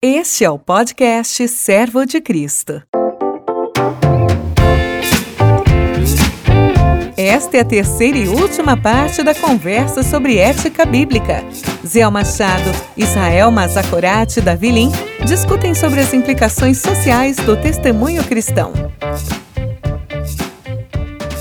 Este é o podcast Servo de Cristo. Esta é a terceira e última parte da conversa sobre ética bíblica. Zé Machado, Israel Mazakorati e Davi Lim discutem sobre as implicações sociais do testemunho cristão.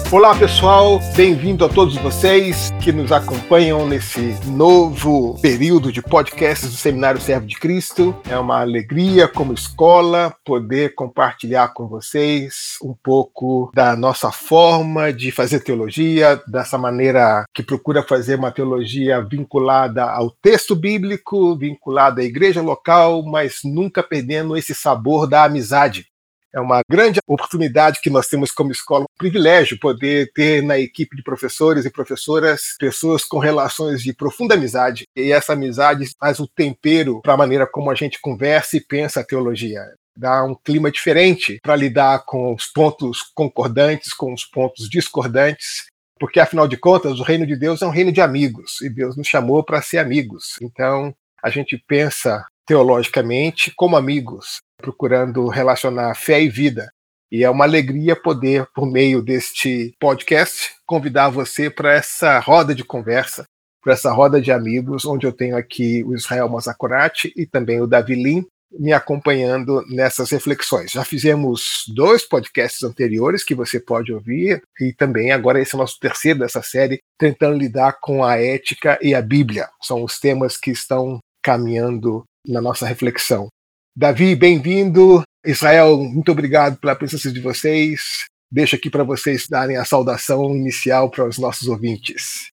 Olá pessoal, bem-vindo a todos vocês que nos acompanham nesse novo período de podcasts do Seminário Servo de Cristo. É uma alegria, como escola, poder compartilhar com vocês um pouco da nossa forma de fazer teologia, dessa maneira que procura fazer uma teologia vinculada ao texto bíblico, vinculada à igreja local, mas nunca perdendo esse sabor da amizade é uma grande oportunidade que nós temos como escola, um privilégio poder ter na equipe de professores e professoras pessoas com relações de profunda amizade. E essa amizade faz o tempero para a maneira como a gente conversa e pensa a teologia dá um clima diferente para lidar com os pontos concordantes, com os pontos discordantes, porque afinal de contas o reino de Deus é um reino de amigos e Deus nos chamou para ser amigos. Então a gente pensa teologicamente como amigos, procurando relacionar fé e vida. E é uma alegria poder, por meio deste podcast, convidar você para essa roda de conversa, para essa roda de amigos, onde eu tenho aqui o Israel Mazakorati e também o Davi Lim me acompanhando nessas reflexões. Já fizemos dois podcasts anteriores que você pode ouvir, e também agora esse é o nosso terceiro dessa série, tentando lidar com a ética e a Bíblia. São os temas que estão caminhando na nossa reflexão. Davi, bem-vindo. Israel, muito obrigado pela presença de vocês. Deixo aqui para vocês darem a saudação inicial para os nossos ouvintes.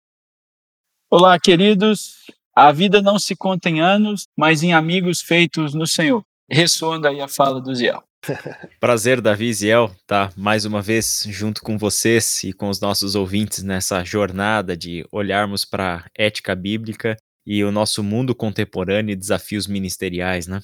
Olá, queridos. A vida não se conta em anos, mas em amigos feitos no Senhor. Ressoando aí a fala do Ziel. Prazer, Davi e Ziel, estar tá mais uma vez junto com vocês e com os nossos ouvintes nessa jornada de olharmos para a ética bíblica e o nosso mundo contemporâneo e desafios ministeriais, né?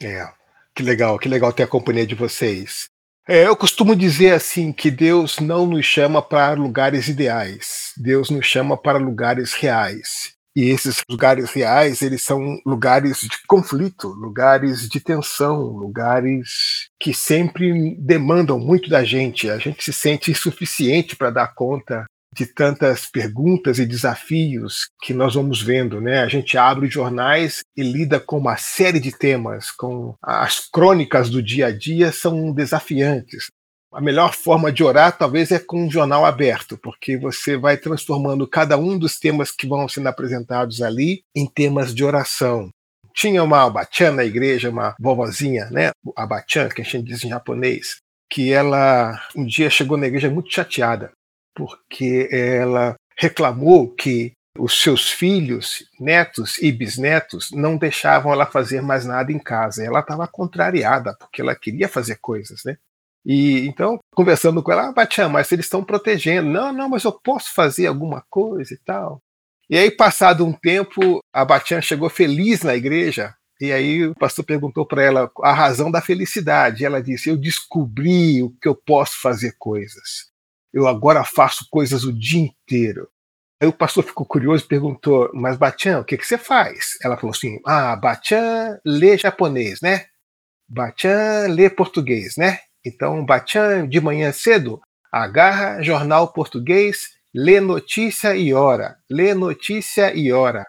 É, que legal, que legal ter a companhia de vocês. É, eu costumo dizer assim que Deus não nos chama para lugares ideais, Deus nos chama para lugares reais. E esses lugares reais, eles são lugares de conflito, lugares de tensão, lugares que sempre demandam muito da gente. A gente se sente insuficiente para dar conta de tantas perguntas e desafios que nós vamos vendo, né? A gente abre os jornais e lida com uma série de temas, com as crônicas do dia a dia são desafiantes. A melhor forma de orar talvez é com um jornal aberto, porque você vai transformando cada um dos temas que vão sendo apresentados ali em temas de oração. Tinha uma abachan na igreja, uma vovozinha, né? Abachan, que a gente diz em japonês, que ela um dia chegou na igreja muito chateada porque ela reclamou que os seus filhos, netos e bisnetos não deixavam ela fazer mais nada em casa. Ela estava contrariada, porque ela queria fazer coisas, né? E então, conversando com ela, ah, Batian, mas eles estão protegendo. Não, não, mas eu posso fazer alguma coisa e tal. E aí, passado um tempo, a Batian chegou feliz na igreja. E aí o pastor perguntou para ela a razão da felicidade. E ela disse: Eu descobri o que eu posso fazer coisas eu agora faço coisas o dia inteiro. Aí o pastor ficou curioso e perguntou: Mas Batian, o que, que você faz? Ela falou assim: Ah, Batian lê japonês, né? Batian lê português, né? Então, Batian, de manhã cedo, agarra jornal português, lê notícia e ora. Lê notícia e ora.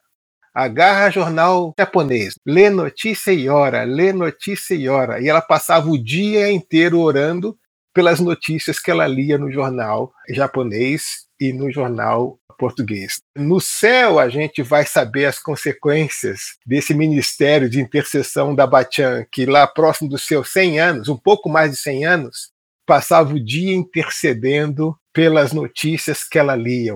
Agarra jornal japonês, lê notícia e ora, lê notícia e ora. E ela passava o dia inteiro orando pelas notícias que ela lia no jornal japonês e no jornal português. No céu, a gente vai saber as consequências desse ministério de intercessão da Batian, que lá próximo dos seus 100 anos, um pouco mais de 100 anos, passava o dia intercedendo pelas notícias que ela lia.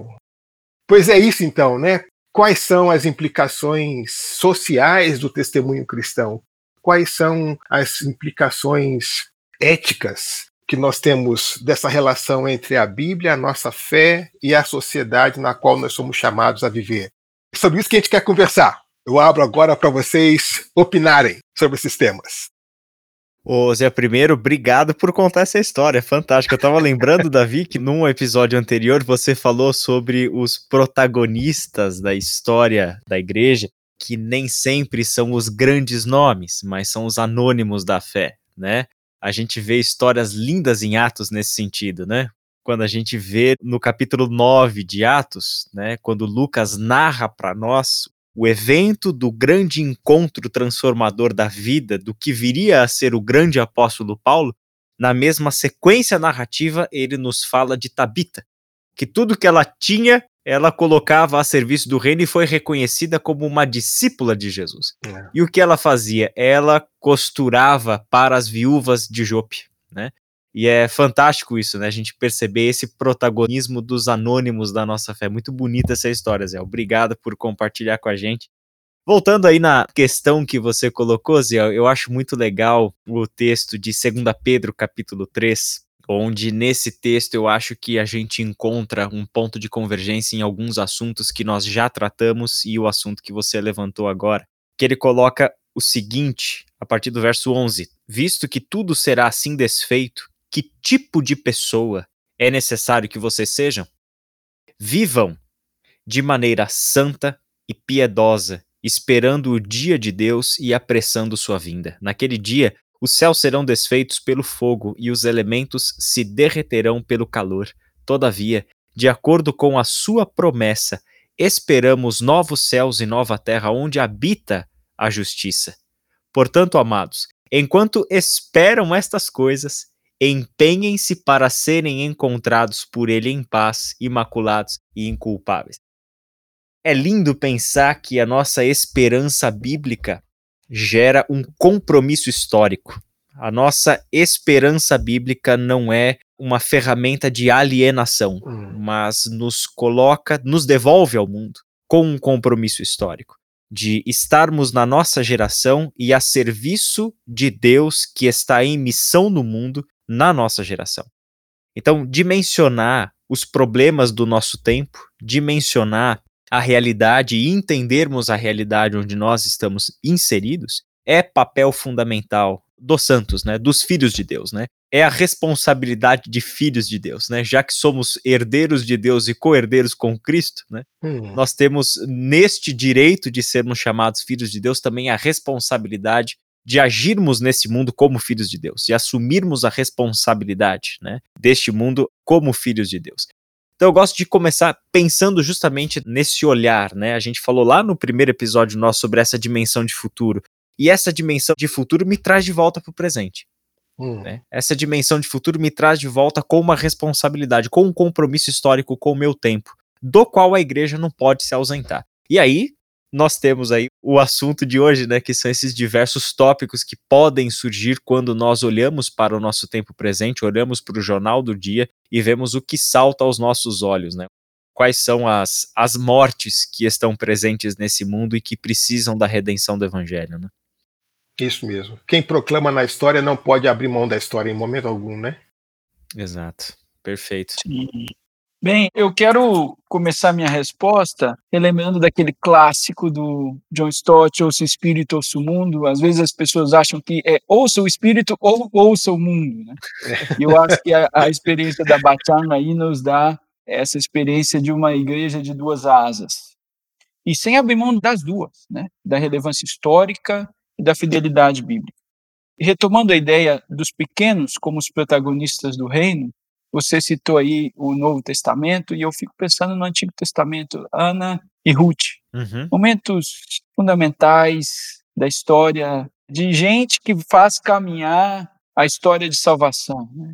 Pois é isso então, né? Quais são as implicações sociais do testemunho cristão? Quais são as implicações éticas que nós temos dessa relação entre a Bíblia, a nossa fé e a sociedade na qual nós somos chamados a viver. É sobre isso que a gente quer conversar. Eu abro agora para vocês opinarem sobre esses temas. Ô Zé, primeiro, obrigado por contar essa história, fantástica. Eu estava lembrando, Davi, que num episódio anterior você falou sobre os protagonistas da história da igreja que nem sempre são os grandes nomes, mas são os anônimos da fé, né? A gente vê histórias lindas em Atos nesse sentido, né? Quando a gente vê no capítulo 9 de Atos, né, quando Lucas narra para nós o evento do grande encontro transformador da vida, do que viria a ser o grande apóstolo Paulo, na mesma sequência narrativa, ele nos fala de Tabita, que tudo que ela tinha, ela colocava a serviço do reino e foi reconhecida como uma discípula de Jesus. É. E o que ela fazia? Ela costurava para as viúvas de Jope, né? E é fantástico isso, né? A gente perceber esse protagonismo dos anônimos da nossa fé. Muito bonita essa história, Zé. Obrigado por compartilhar com a gente. Voltando aí na questão que você colocou, Zé, eu acho muito legal o texto de 2 Pedro, capítulo 3, onde nesse texto eu acho que a gente encontra um ponto de convergência em alguns assuntos que nós já tratamos e o assunto que você levantou agora, que ele coloca o seguinte, a partir do verso 11: Visto que tudo será assim desfeito, que tipo de pessoa é necessário que vocês sejam? Vivam de maneira santa e piedosa, esperando o dia de Deus e apressando sua vinda. Naquele dia, os céus serão desfeitos pelo fogo e os elementos se derreterão pelo calor. Todavia, de acordo com a sua promessa, esperamos novos céus e nova terra onde habita a justiça. Portanto, amados, enquanto esperam estas coisas, empenhem-se para serem encontrados por ele em paz, imaculados e inculpáveis. É lindo pensar que a nossa esperança bíblica gera um compromisso histórico. A nossa esperança bíblica não é uma ferramenta de alienação, hum. mas nos coloca, nos devolve ao mundo com um compromisso histórico de estarmos na nossa geração e a serviço de Deus que está em missão no mundo na nossa geração. Então, dimensionar os problemas do nosso tempo, dimensionar a realidade e entendermos a realidade onde nós estamos inseridos é papel fundamental dos santos, né, dos filhos de Deus, né? É a responsabilidade de filhos de Deus, né? Já que somos herdeiros de Deus e co-herdeiros com Cristo, né? Hum. Nós temos neste direito de sermos chamados filhos de Deus também a responsabilidade de agirmos nesse mundo como filhos de Deus, e assumirmos a responsabilidade né, deste mundo como filhos de Deus. Então eu gosto de começar pensando justamente nesse olhar, né? A gente falou lá no primeiro episódio nosso sobre essa dimensão de futuro. E essa dimensão de futuro me traz de volta para o presente. Hum. Né? Essa dimensão de futuro me traz de volta com uma responsabilidade, com um compromisso histórico com o meu tempo, do qual a igreja não pode se ausentar. E aí, nós temos aí o assunto de hoje, né, que são esses diversos tópicos que podem surgir quando nós olhamos para o nosso tempo presente, olhamos para o jornal do dia e vemos o que salta aos nossos olhos, né? Quais são as, as mortes que estão presentes nesse mundo e que precisam da redenção do evangelho, né? Isso mesmo. Quem proclama na história não pode abrir mão da história em momento algum, né? Exato. Perfeito. Sim. Bem, eu quero começar minha resposta relembrando daquele clássico do John Stott, ouça o espírito, ouça o mundo. Às vezes as pessoas acham que é ouça o espírito ou ouça o mundo. Né? E eu acho que a, a experiência da Bachana aí nos dá essa experiência de uma igreja de duas asas. E sem abrir mão das duas, né? da relevância histórica e da fidelidade bíblica. E retomando a ideia dos pequenos como os protagonistas do reino, você citou aí o Novo Testamento e eu fico pensando no Antigo Testamento, Ana e Ruth. Uhum. Momentos fundamentais da história de gente que faz caminhar a história de salvação. Né?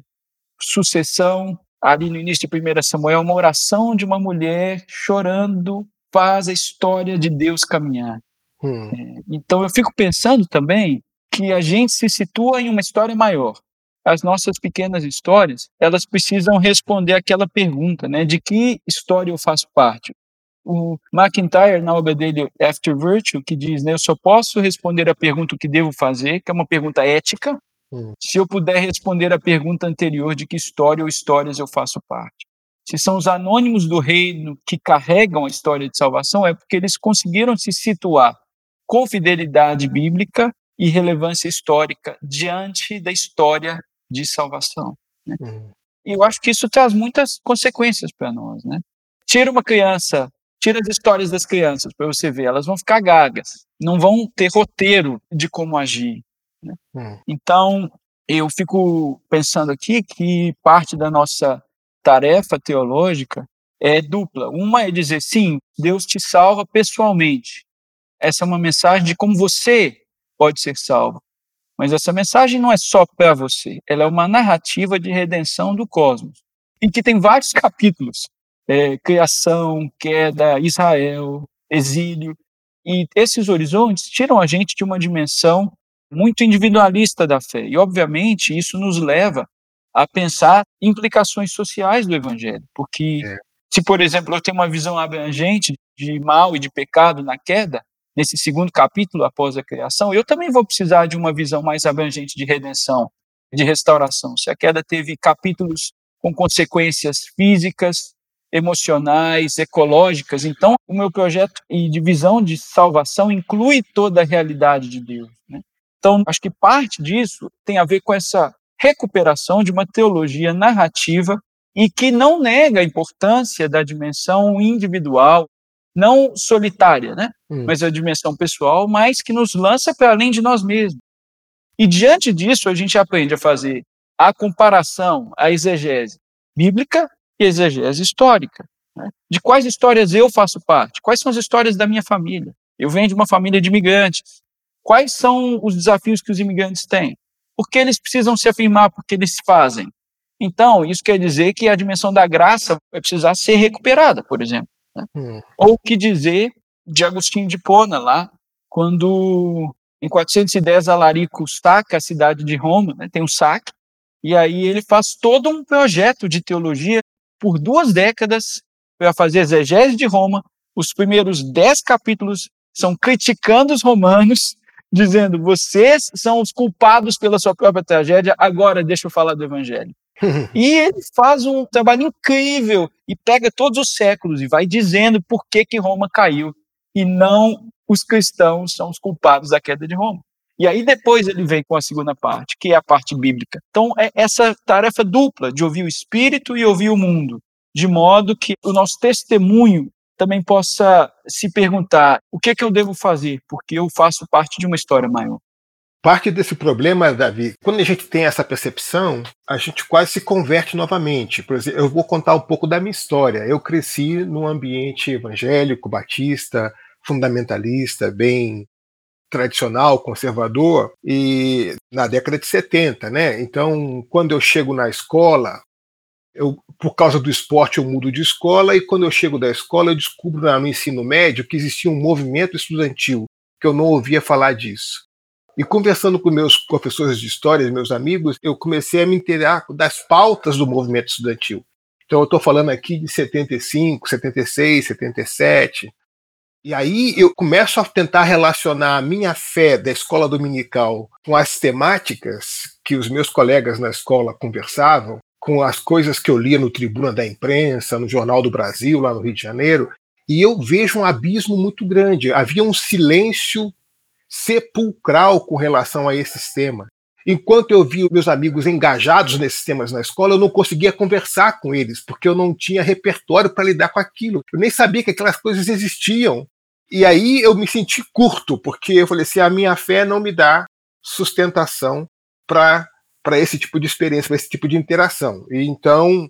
Sucessão, ali no início de 1 Samuel, uma oração de uma mulher chorando faz a história de Deus caminhar. Hum. É, então eu fico pensando também que a gente se situa em uma história maior as nossas pequenas histórias, elas precisam responder aquela pergunta, né? De que história eu faço parte? O McIntyre, na obra dele After Virtue, que diz, né, eu só posso responder a pergunta o que devo fazer, que é uma pergunta ética, hum. se eu puder responder a pergunta anterior de que história ou histórias eu faço parte. Se são os anônimos do reino que carregam a história de salvação, é porque eles conseguiram se situar com fidelidade bíblica e relevância histórica diante da história de salvação. Né? Uhum. E eu acho que isso traz muitas consequências para nós. Né? Tira uma criança tira as histórias das crianças para você ver, elas vão ficar gagas, não vão ter roteiro de como agir. Né? Hum. Então, eu fico pensando aqui que parte da nossa tarefa teológica é dupla. Uma é dizer, sim, Deus te salva pessoalmente. Essa é uma mensagem de como você pode ser salvo. Mas essa mensagem não é só para você, ela é uma narrativa de redenção do cosmos, em que tem vários capítulos: é, criação, queda, Israel, exílio. E esses horizontes tiram a gente de uma dimensão muito individualista da fé. E, obviamente, isso nos leva a pensar implicações sociais do evangelho, porque é. se, por exemplo, eu tenho uma visão abrangente de mal e de pecado na queda, nesse segundo capítulo após a criação, eu também vou precisar de uma visão mais abrangente de redenção, de restauração. Se a queda teve capítulos com consequências físicas, emocionais, ecológicas, então o meu projeto de visão de salvação inclui toda a realidade de Deus. Né? Então, acho que parte disso tem a ver com essa recuperação de uma teologia narrativa e que não nega a importância da dimensão individual, não solitária, né? Hum. mas a dimensão pessoal, mas que nos lança para além de nós mesmos. E diante disso, a gente aprende a fazer a comparação, a exegese bíblica e exegese histórica. Né? De quais histórias eu faço parte? Quais são as histórias da minha família? Eu venho de uma família de imigrantes. Quais são os desafios que os imigrantes têm? Por que eles precisam se afirmar? Porque eles fazem. Então, isso quer dizer que a dimensão da graça vai precisar ser recuperada, por exemplo. Né? Hum. Ou que dizer de Agostinho de Pona, lá, quando em 410 Alarico saca a cidade de Roma, né, tem um saque, e aí ele faz todo um projeto de teologia por duas décadas para fazer exegese de Roma. Os primeiros dez capítulos são criticando os romanos, dizendo: vocês são os culpados pela sua própria tragédia, agora deixa eu falar do evangelho. E ele faz um trabalho incrível e pega todos os séculos e vai dizendo por que, que Roma caiu e não os cristãos são os culpados da queda de Roma. E aí depois ele vem com a segunda parte, que é a parte bíblica. Então é essa tarefa dupla de ouvir o espírito e ouvir o mundo, de modo que o nosso testemunho também possa se perguntar o que é que eu devo fazer, porque eu faço parte de uma história maior. Parte desse problema, Davi, quando a gente tem essa percepção, a gente quase se converte novamente. Por exemplo, eu vou contar um pouco da minha história. Eu cresci num ambiente evangélico, batista, fundamentalista, bem tradicional, conservador, e na década de 70, né? Então, quando eu chego na escola, eu, por causa do esporte, eu mudo de escola, e quando eu chego da escola, eu descubro no ensino médio que existia um movimento estudantil, que eu não ouvia falar disso. E conversando com meus professores de história, meus amigos, eu comecei a me inteirar das pautas do movimento estudantil. Então, eu estou falando aqui de 75, 76, 77. E aí eu começo a tentar relacionar a minha fé da escola dominical com as temáticas que os meus colegas na escola conversavam, com as coisas que eu lia no Tribuna da Imprensa, no Jornal do Brasil, lá no Rio de Janeiro, e eu vejo um abismo muito grande. Havia um silêncio sepulcral com relação a esse tema. Enquanto eu via meus amigos engajados nesses temas na escola, eu não conseguia conversar com eles, porque eu não tinha repertório para lidar com aquilo. Eu nem sabia que aquelas coisas existiam. E aí eu me senti curto, porque eu falei assim: a minha fé não me dá sustentação para esse tipo de experiência, para esse tipo de interação. E então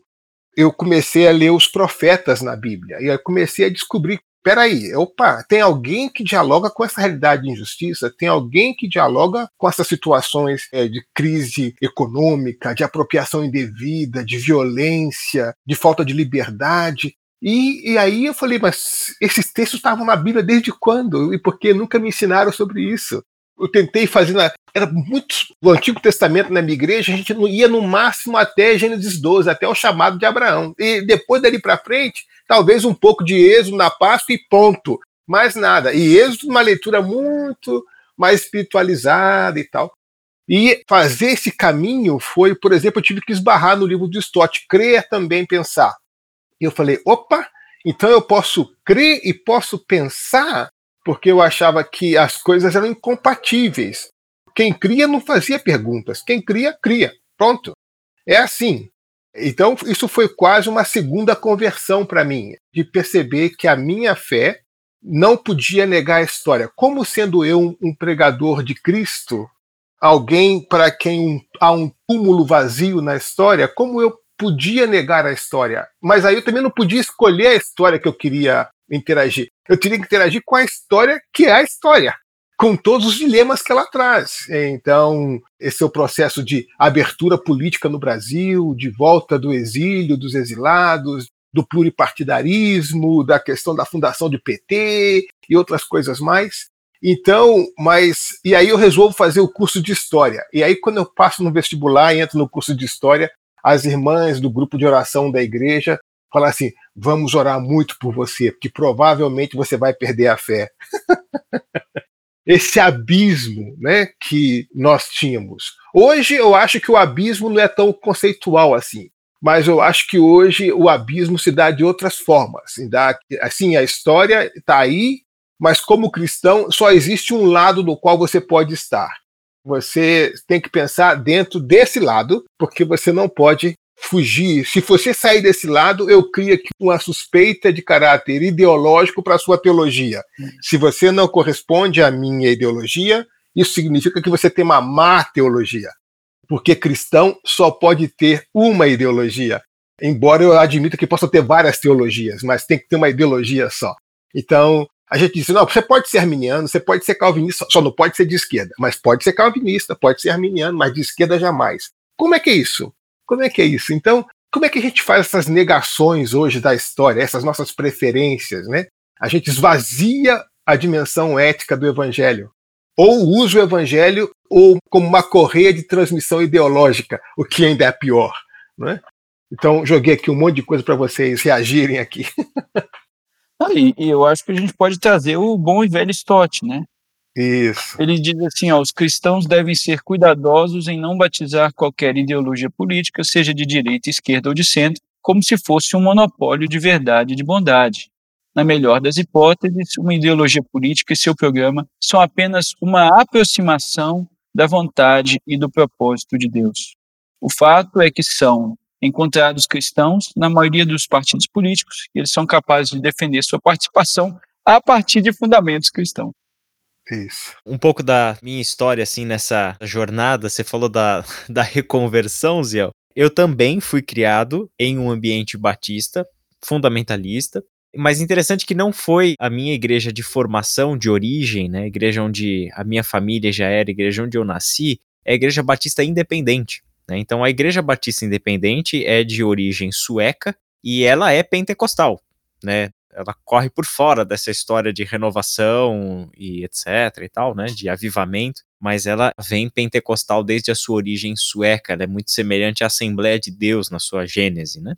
eu comecei a ler os profetas na Bíblia. E aí comecei a descobrir peraí, opa, tem alguém que dialoga com essa realidade de injustiça, tem alguém que dialoga com essas situações é, de crise econômica, de apropriação indevida, de violência, de falta de liberdade. E, e aí eu falei, mas esses textos estavam na Bíblia desde quando? E por que nunca me ensinaram sobre isso? Eu tentei fazer na, era muito o Antigo Testamento na minha igreja, a gente ia no máximo até Gênesis 12, até o chamado de Abraão. E depois dali para frente, talvez um pouco de Êxodo na Páscoa e ponto. Mais nada. E Êxodo, uma leitura muito mais espiritualizada e tal. E fazer esse caminho foi, por exemplo, eu tive que esbarrar no livro de Stott, crer também pensar. E eu falei, opa, então eu posso crer e posso pensar, porque eu achava que as coisas eram incompatíveis. Quem cria não fazia perguntas, quem cria, cria. Pronto. É assim. Então, isso foi quase uma segunda conversão para mim, de perceber que a minha fé não podia negar a história. Como sendo eu um pregador de Cristo, alguém para quem há um túmulo vazio na história, como eu podia negar a história? Mas aí eu também não podia escolher a história que eu queria interagir. Eu teria que interagir com a história que é a história com todos os dilemas que ela traz. Então, esse é o processo de abertura política no Brasil, de volta do exílio, dos exilados, do pluripartidarismo, da questão da fundação do PT e outras coisas mais. Então, mas e aí eu resolvo fazer o curso de história. E aí quando eu passo no vestibular e entro no curso de história, as irmãs do grupo de oração da igreja falam assim: "Vamos orar muito por você, porque provavelmente você vai perder a fé". esse abismo né, que nós tínhamos. Hoje eu acho que o abismo não é tão conceitual assim, mas eu acho que hoje o abismo se dá de outras formas. Assim, a história está aí, mas como cristão só existe um lado no qual você pode estar. Você tem que pensar dentro desse lado, porque você não pode fugir. Se você sair desse lado, eu crio aqui uma suspeita de caráter ideológico para a sua teologia. Se você não corresponde à minha ideologia, isso significa que você tem uma má teologia. Porque cristão só pode ter uma ideologia. Embora eu admita que possa ter várias teologias, mas tem que ter uma ideologia só. Então, a gente diz, não, você pode ser arminiano, você pode ser calvinista, só não pode ser de esquerda. Mas pode ser calvinista, pode ser arminiano, mas de esquerda jamais. Como é que é isso? Como é que é isso? Então, como é que a gente faz essas negações hoje da história, essas nossas preferências, né? A gente esvazia a dimensão ética do evangelho, ou usa o evangelho ou como uma correia de transmissão ideológica, o que ainda é pior, né? Então, joguei aqui um monte de coisa para vocês reagirem aqui. Ah, e, e, eu acho que a gente pode trazer o bom e velho Stott, né? Isso. Ele diz assim: ó, os cristãos devem ser cuidadosos em não batizar qualquer ideologia política, seja de direita, esquerda ou de centro, como se fosse um monopólio de verdade e de bondade. Na melhor das hipóteses, uma ideologia política e seu programa são apenas uma aproximação da vontade e do propósito de Deus. O fato é que são encontrados cristãos na maioria dos partidos políticos e eles são capazes de defender sua participação a partir de fundamentos cristãos. Isso. Um pouco da minha história, assim, nessa jornada, você falou da, da reconversão, Ziel. Eu também fui criado em um ambiente batista, fundamentalista, mas interessante que não foi a minha igreja de formação, de origem, né? Igreja onde a minha família já era, igreja onde eu nasci, é a igreja batista independente. Né? Então a igreja batista independente é de origem sueca e ela é pentecostal, né? Ela corre por fora dessa história de renovação e etc e tal, né, de avivamento, mas ela vem pentecostal desde a sua origem sueca, ela é muito semelhante à Assembleia de Deus na sua gênese, né?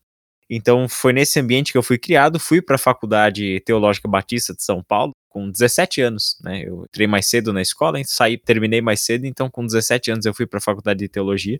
Então foi nesse ambiente que eu fui criado, fui para a Faculdade Teológica Batista de São Paulo com 17 anos, né? Eu entrei mais cedo na escola, saí, terminei mais cedo, então com 17 anos eu fui para a Faculdade de Teologia.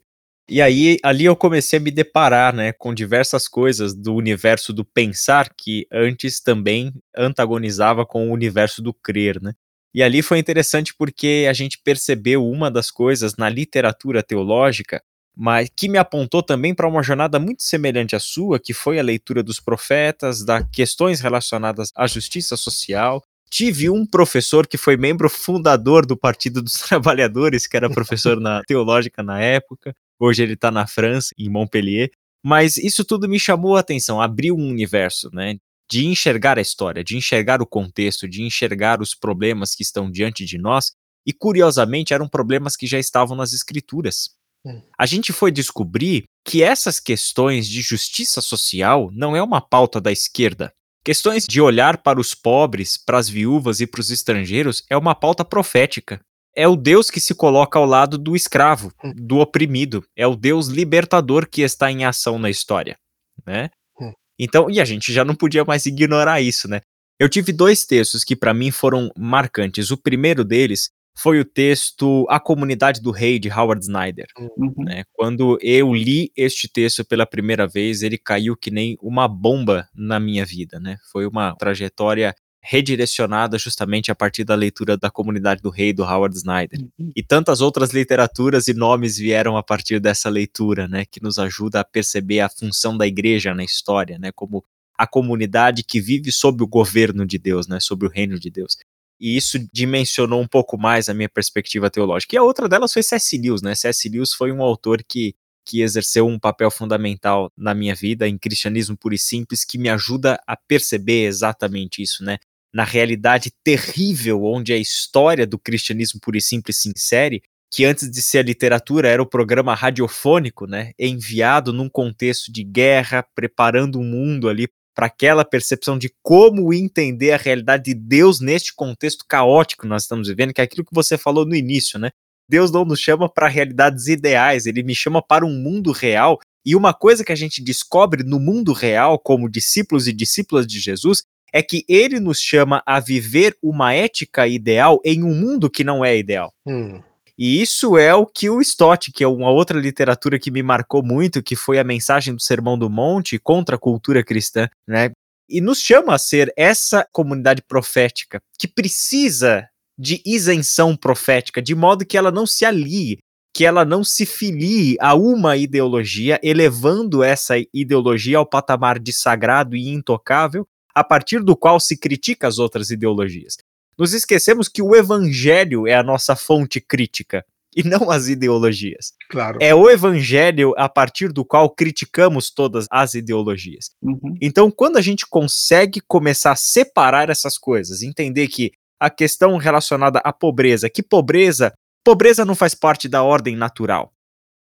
E aí, ali eu comecei a me deparar, né, com diversas coisas do universo do pensar que antes também antagonizava com o universo do crer, né? E ali foi interessante porque a gente percebeu uma das coisas na literatura teológica, mas que me apontou também para uma jornada muito semelhante à sua, que foi a leitura dos profetas, das questões relacionadas à justiça social. Tive um professor que foi membro fundador do Partido dos Trabalhadores, que era professor na teológica na época. Hoje ele está na França, em Montpellier. Mas isso tudo me chamou a atenção, abriu um universo, né? De enxergar a história, de enxergar o contexto, de enxergar os problemas que estão diante de nós. E curiosamente eram problemas que já estavam nas escrituras. Hum. A gente foi descobrir que essas questões de justiça social não é uma pauta da esquerda. Questões de olhar para os pobres, para as viúvas e para os estrangeiros é uma pauta profética é o Deus que se coloca ao lado do escravo, hum. do oprimido. É o Deus libertador que está em ação na história, né? Hum. Então, e a gente já não podia mais ignorar isso, né? Eu tive dois textos que para mim foram marcantes. O primeiro deles foi o texto A Comunidade do Rei de Howard Snyder. Uhum. Né? Quando eu li este texto pela primeira vez, ele caiu que nem uma bomba na minha vida, né? Foi uma trajetória redirecionada justamente a partir da leitura da Comunidade do Rei do Howard Snyder. Uhum. E tantas outras literaturas e nomes vieram a partir dessa leitura, né, que nos ajuda a perceber a função da igreja na história, né, como a comunidade que vive sob o governo de Deus, né, sob o reino de Deus. E isso dimensionou um pouco mais a minha perspectiva teológica. E a outra delas foi C.S. Lewis, né? C.S. Lewis foi um autor que que exerceu um papel fundamental na minha vida em cristianismo puro e simples, que me ajuda a perceber exatamente isso, né? Na realidade terrível onde a história do cristianismo puro e simples se insere, que antes de ser a literatura era o programa radiofônico, né, enviado num contexto de guerra, preparando o mundo ali para aquela percepção de como entender a realidade de Deus neste contexto caótico que nós estamos vivendo, que é aquilo que você falou no início, né? Deus não nos chama para realidades ideais, ele me chama para um mundo real. E uma coisa que a gente descobre no mundo real, como discípulos e discípulas de Jesus, é que ele nos chama a viver uma ética ideal em um mundo que não é ideal. Hum. E isso é o que o Stott, que é uma outra literatura que me marcou muito, que foi a mensagem do Sermão do Monte contra a cultura cristã, né? E nos chama a ser essa comunidade profética que precisa de isenção profética, de modo que ela não se alie, que ela não se filie a uma ideologia, elevando essa ideologia ao patamar de sagrado e intocável, a partir do qual se critica as outras ideologias. Nos esquecemos que o evangelho é a nossa fonte crítica e não as ideologias. Claro. É o evangelho a partir do qual criticamos todas as ideologias. Uhum. Então, quando a gente consegue começar a separar essas coisas, entender que a questão relacionada à pobreza, que pobreza, pobreza não faz parte da ordem natural.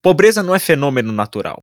Pobreza não é fenômeno natural.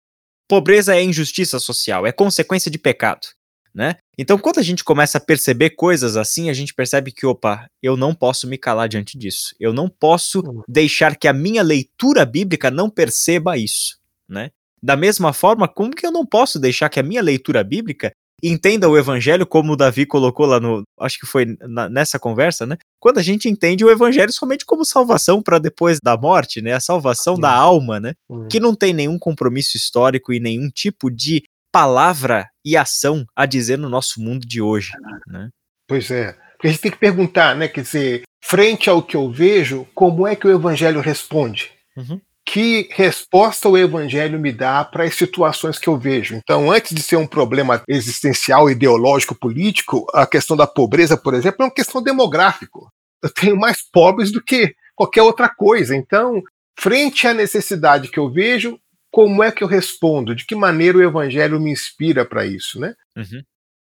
Pobreza é injustiça social, é consequência de pecado né? Então, quando a gente começa a perceber coisas assim, a gente percebe que, opa, eu não posso me calar diante disso. Eu não posso uhum. deixar que a minha leitura bíblica não perceba isso, né? Da mesma forma, como que eu não posso deixar que a minha leitura bíblica entenda o evangelho como o Davi colocou lá no, acho que foi na, nessa conversa, né? Quando a gente entende o evangelho somente como salvação para depois da morte, né? A salvação da alma, né? Uhum. Que não tem nenhum compromisso histórico e nenhum tipo de palavra e ação a dizer no nosso mundo de hoje. Né? Pois é. Porque a gente tem que perguntar, né? Quer dizer, frente ao que eu vejo, como é que o evangelho responde? Uhum. Que resposta o evangelho me dá para as situações que eu vejo? Então, antes de ser um problema existencial, ideológico, político, a questão da pobreza, por exemplo, é uma questão demográfica. Eu tenho mais pobres do que qualquer outra coisa. Então, frente à necessidade que eu vejo, como é que eu respondo? De que maneira o evangelho me inspira para isso, né? Uhum.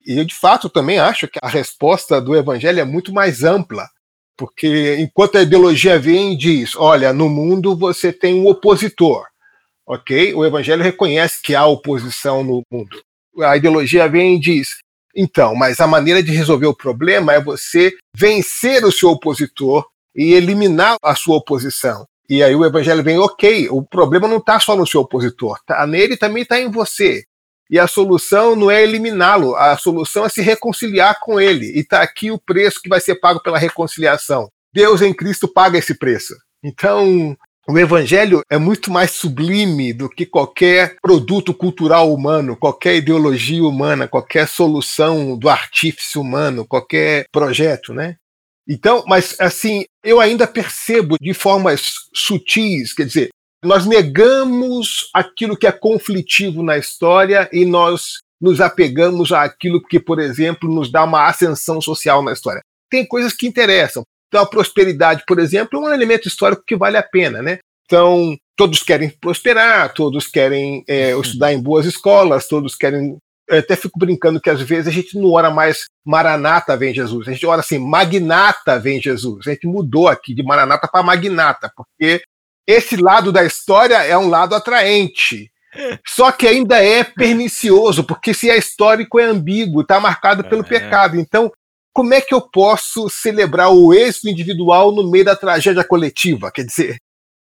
E eu, de fato, também acho que a resposta do evangelho é muito mais ampla, porque enquanto a ideologia vem e diz, olha, no mundo você tem um opositor, ok? O evangelho reconhece que há oposição no mundo. A ideologia vem e diz, então, mas a maneira de resolver o problema é você vencer o seu opositor e eliminar a sua oposição. E aí o evangelho vem, ok, o problema não está só no seu opositor, tá nele também está em você. E a solução não é eliminá-lo, a solução é se reconciliar com ele. E está aqui o preço que vai ser pago pela reconciliação. Deus em Cristo paga esse preço. Então, o evangelho é muito mais sublime do que qualquer produto cultural humano, qualquer ideologia humana, qualquer solução do artífice humano, qualquer projeto, né? Então, mas assim, eu ainda percebo de formas sutis, quer dizer, nós negamos aquilo que é conflitivo na história e nós nos apegamos àquilo que, por exemplo, nos dá uma ascensão social na história. Tem coisas que interessam. Então, a prosperidade, por exemplo, é um elemento histórico que vale a pena, né? Então, todos querem prosperar, todos querem é, estudar em boas escolas, todos querem eu até fico brincando que às vezes a gente não ora mais Maranata vem Jesus, a gente ora assim, Magnata vem Jesus. A gente mudou aqui de Maranata para Magnata, porque esse lado da história é um lado atraente. Só que ainda é pernicioso, porque se é histórico é ambíguo, está marcado pelo é. pecado. Então, como é que eu posso celebrar o êxito individual no meio da tragédia coletiva? Quer dizer,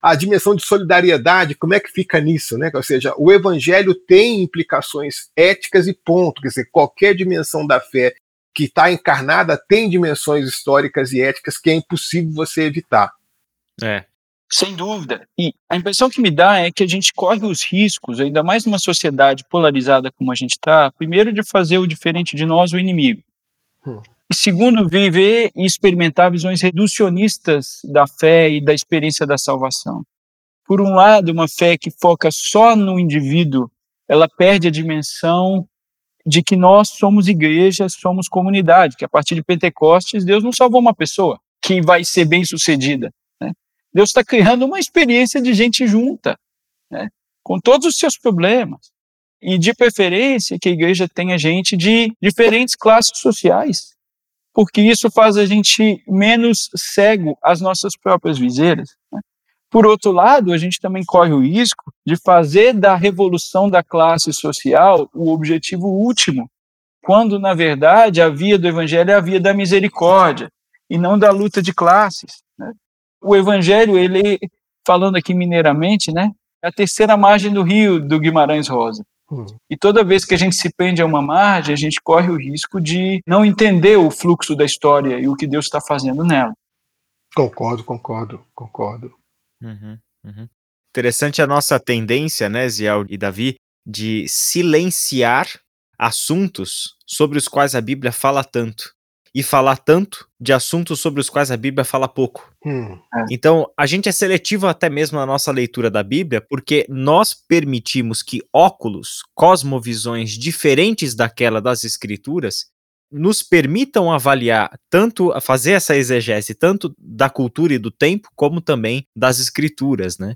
a dimensão de solidariedade, como é que fica nisso, né? Ou seja, o evangelho tem implicações éticas e ponto, quer dizer, qualquer dimensão da fé que está encarnada tem dimensões históricas e éticas que é impossível você evitar. É. Sem dúvida. E a impressão que me dá é que a gente corre os riscos, ainda mais numa sociedade polarizada como a gente está, primeiro de fazer o diferente de nós o inimigo. Hum. E segundo, viver e experimentar visões reducionistas da fé e da experiência da salvação. Por um lado, uma fé que foca só no indivíduo, ela perde a dimensão de que nós somos igreja, somos comunidade, que a partir de Pentecostes Deus não salvou uma pessoa que vai ser bem sucedida. Né? Deus está criando uma experiência de gente junta, né? com todos os seus problemas. E de preferência que a igreja tenha gente de diferentes classes sociais, porque isso faz a gente menos cego às nossas próprias viseiras. Né? Por outro lado, a gente também corre o risco de fazer da revolução da classe social o objetivo último, quando, na verdade, a via do evangelho é a via da misericórdia e não da luta de classes. Né? O evangelho, ele, falando aqui mineiramente, né, é a terceira margem do rio do Guimarães Rosa. Hum. E toda vez que a gente se prende a uma margem, a gente corre o risco de não entender o fluxo da história e o que Deus está fazendo nela. Concordo, concordo, concordo. Uhum, uhum. Interessante a nossa tendência, né, Ziel e Davi, de silenciar assuntos sobre os quais a Bíblia fala tanto. E falar tanto de assuntos sobre os quais a Bíblia fala pouco. Hum. É. Então, a gente é seletivo até mesmo na nossa leitura da Bíblia, porque nós permitimos que óculos, cosmovisões diferentes daquela das Escrituras, nos permitam avaliar tanto fazer essa exegese tanto da cultura e do tempo como também das escrituras, né?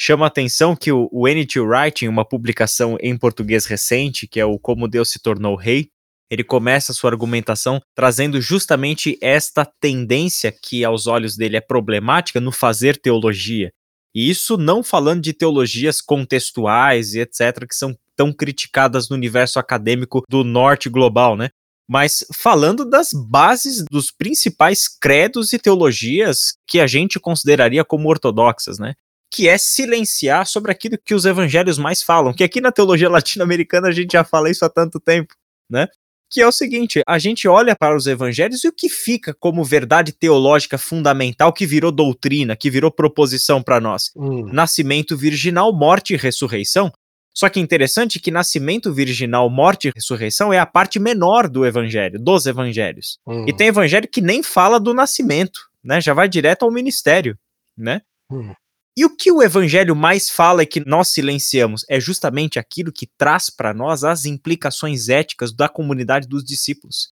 Chama a atenção que o, o N.T. Wright, em uma publicação em português recente, que é o Como Deus se tornou rei, ele começa a sua argumentação trazendo justamente esta tendência que aos olhos dele é problemática no fazer teologia. E isso não falando de teologias contextuais e etc que são tão criticadas no universo acadêmico do norte global, né? mas falando das bases dos principais credos e teologias que a gente consideraria como ortodoxas, né? Que é silenciar sobre aquilo que os evangelhos mais falam, que aqui na teologia latino-americana a gente já fala isso há tanto tempo, né? Que é o seguinte, a gente olha para os evangelhos e o que fica como verdade teológica fundamental que virou doutrina, que virou proposição para nós? Hum. Nascimento virginal, morte e ressurreição só que interessante que nascimento virginal, morte e ressurreição é a parte menor do evangelho, dos evangelhos. Hum. E tem evangelho que nem fala do nascimento, né? Já vai direto ao ministério, né? Hum. E o que o evangelho mais fala e que nós silenciamos é justamente aquilo que traz para nós as implicações éticas da comunidade dos discípulos,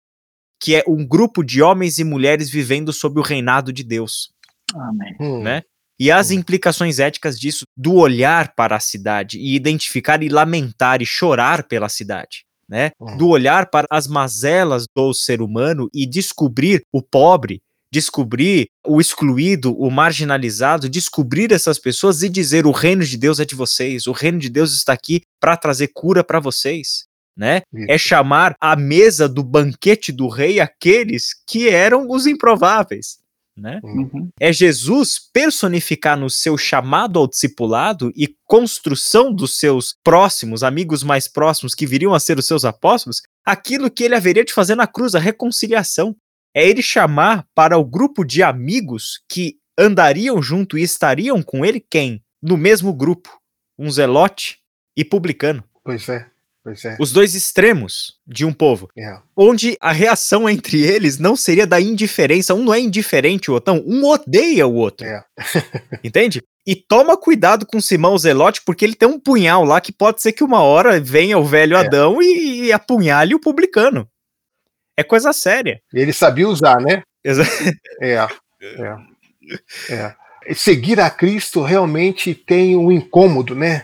que é um grupo de homens e mulheres vivendo sob o reinado de Deus. Amém. Né? E as implicações éticas disso, do olhar para a cidade e identificar e lamentar e chorar pela cidade. Né? Do olhar para as mazelas do ser humano e descobrir o pobre, descobrir o excluído, o marginalizado, descobrir essas pessoas e dizer: o reino de Deus é de vocês, o reino de Deus está aqui para trazer cura para vocês. Né? É chamar à mesa do banquete do rei aqueles que eram os improváveis né? Uhum. É Jesus personificar no seu chamado ao discipulado e construção dos seus próximos, amigos mais próximos que viriam a ser os seus apóstolos, aquilo que ele haveria de fazer na cruz, a reconciliação. É ele chamar para o grupo de amigos que andariam junto e estariam com ele quem? No mesmo grupo, um zelote e publicano. Pois é. É. Os dois extremos de um povo. É. Onde a reação entre eles não seria da indiferença. Um não é indiferente o outro, não. Um odeia o outro. É. Entende? E toma cuidado com Simão Zelote, porque ele tem um punhal lá que pode ser que uma hora venha o velho é. Adão e, e apunhale o publicano. É coisa séria. Ele sabia usar, né? Exato. É. é. é. Seguir a Cristo realmente tem um incômodo, né?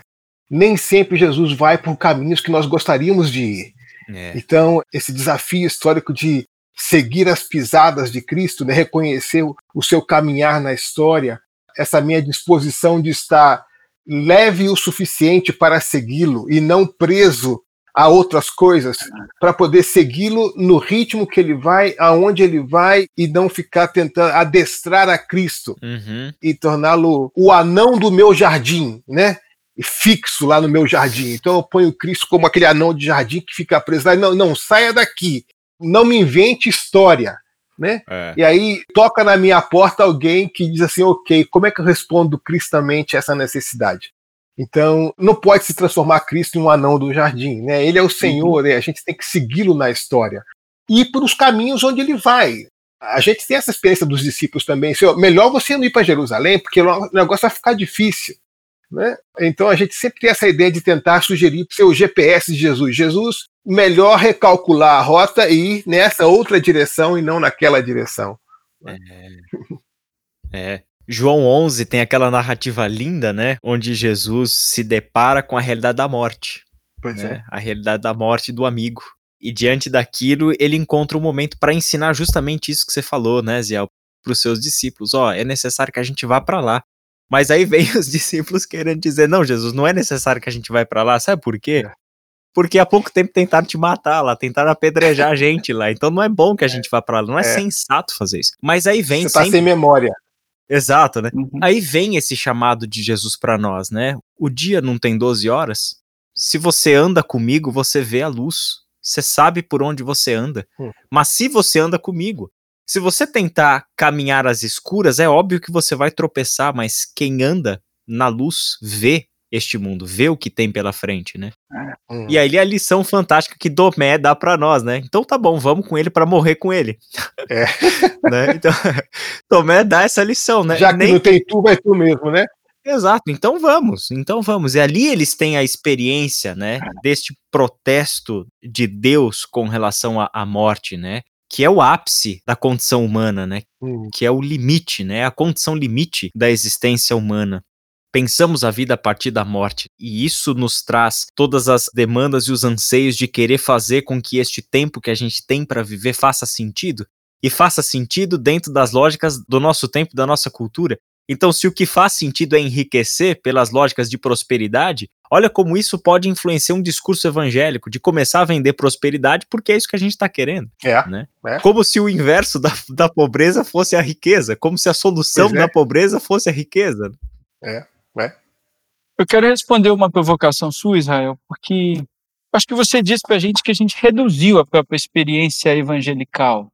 nem sempre Jesus vai por caminhos que nós gostaríamos de ir. É. Então, esse desafio histórico de seguir as pisadas de Cristo, né, reconhecer o seu caminhar na história, essa minha disposição de estar leve o suficiente para segui-lo e não preso a outras coisas, para poder segui-lo no ritmo que ele vai, aonde ele vai e não ficar tentando adestrar a Cristo uhum. e torná-lo o anão do meu jardim, né? fixo lá no meu jardim. Então eu ponho Cristo como aquele anão de jardim que fica preso lá. Não, não, saia daqui. Não me invente história. Né? É. E aí toca na minha porta alguém que diz assim: ok, como é que eu respondo cristamente a essa necessidade? Então, não pode se transformar Cristo em um anão do jardim, né? Ele é o Senhor, uhum. a gente tem que segui-lo na história. ir para os caminhos onde ele vai. A gente tem essa experiência dos discípulos também. melhor você não ir para Jerusalém, porque o negócio vai ficar difícil. Né? Então a gente sempre tem essa ideia de tentar sugerir ser o GPS de Jesus. Jesus, melhor recalcular a rota e ir nessa outra direção e não naquela direção. É. é. João 11 tem aquela narrativa linda, né? Onde Jesus se depara com a realidade da morte. Pois né? é. A realidade da morte do amigo. E diante daquilo, ele encontra um momento para ensinar justamente isso que você falou, né, Ziel? Para os seus discípulos: ó, é necessário que a gente vá para lá. Mas aí vem os discípulos querendo dizer: não, Jesus, não é necessário que a gente vá para lá. Sabe por quê? É. Porque há pouco tempo tentaram te matar lá, tentaram apedrejar a gente lá. Então não é bom que a é. gente vá para lá. Não é, é, sensato fazer isso. Mas aí vem. Você tá sempre... sem memória. Exato, né? Uhum. Aí vem esse chamado de Jesus para nós, né? O dia não tem 12 horas. Se você anda comigo, você vê a luz. Você sabe por onde você anda. Uhum. Mas se você anda comigo, se você tentar caminhar às escuras, é óbvio que você vai tropeçar, mas quem anda na luz vê este mundo, vê o que tem pela frente, né? Hum. E aí a lição fantástica que Domé dá para nós, né? Então tá bom, vamos com ele para morrer com ele. É. né? Então, Tomé dá essa lição, né? Já que Nem... não tem tu, vai tu mesmo, né? Exato, então vamos, então vamos. E ali eles têm a experiência, né, deste protesto de Deus com relação à morte, né? Que é o ápice da condição humana, né? Uhum. Que é o limite, né? A condição limite da existência humana pensamos a vida a partir da morte, e isso nos traz todas as demandas e os anseios de querer fazer com que este tempo que a gente tem para viver faça sentido, e faça sentido dentro das lógicas do nosso tempo, da nossa cultura. Então, se o que faz sentido é enriquecer pelas lógicas de prosperidade, olha como isso pode influenciar um discurso evangélico de começar a vender prosperidade, porque é isso que a gente está querendo. É, né? É. Como se o inverso da, da pobreza fosse a riqueza, como se a solução é. da pobreza fosse a riqueza. É. Né? Eu quero responder uma provocação sua, Israel, porque acho que você disse para a gente que a gente reduziu a própria experiência evangelical.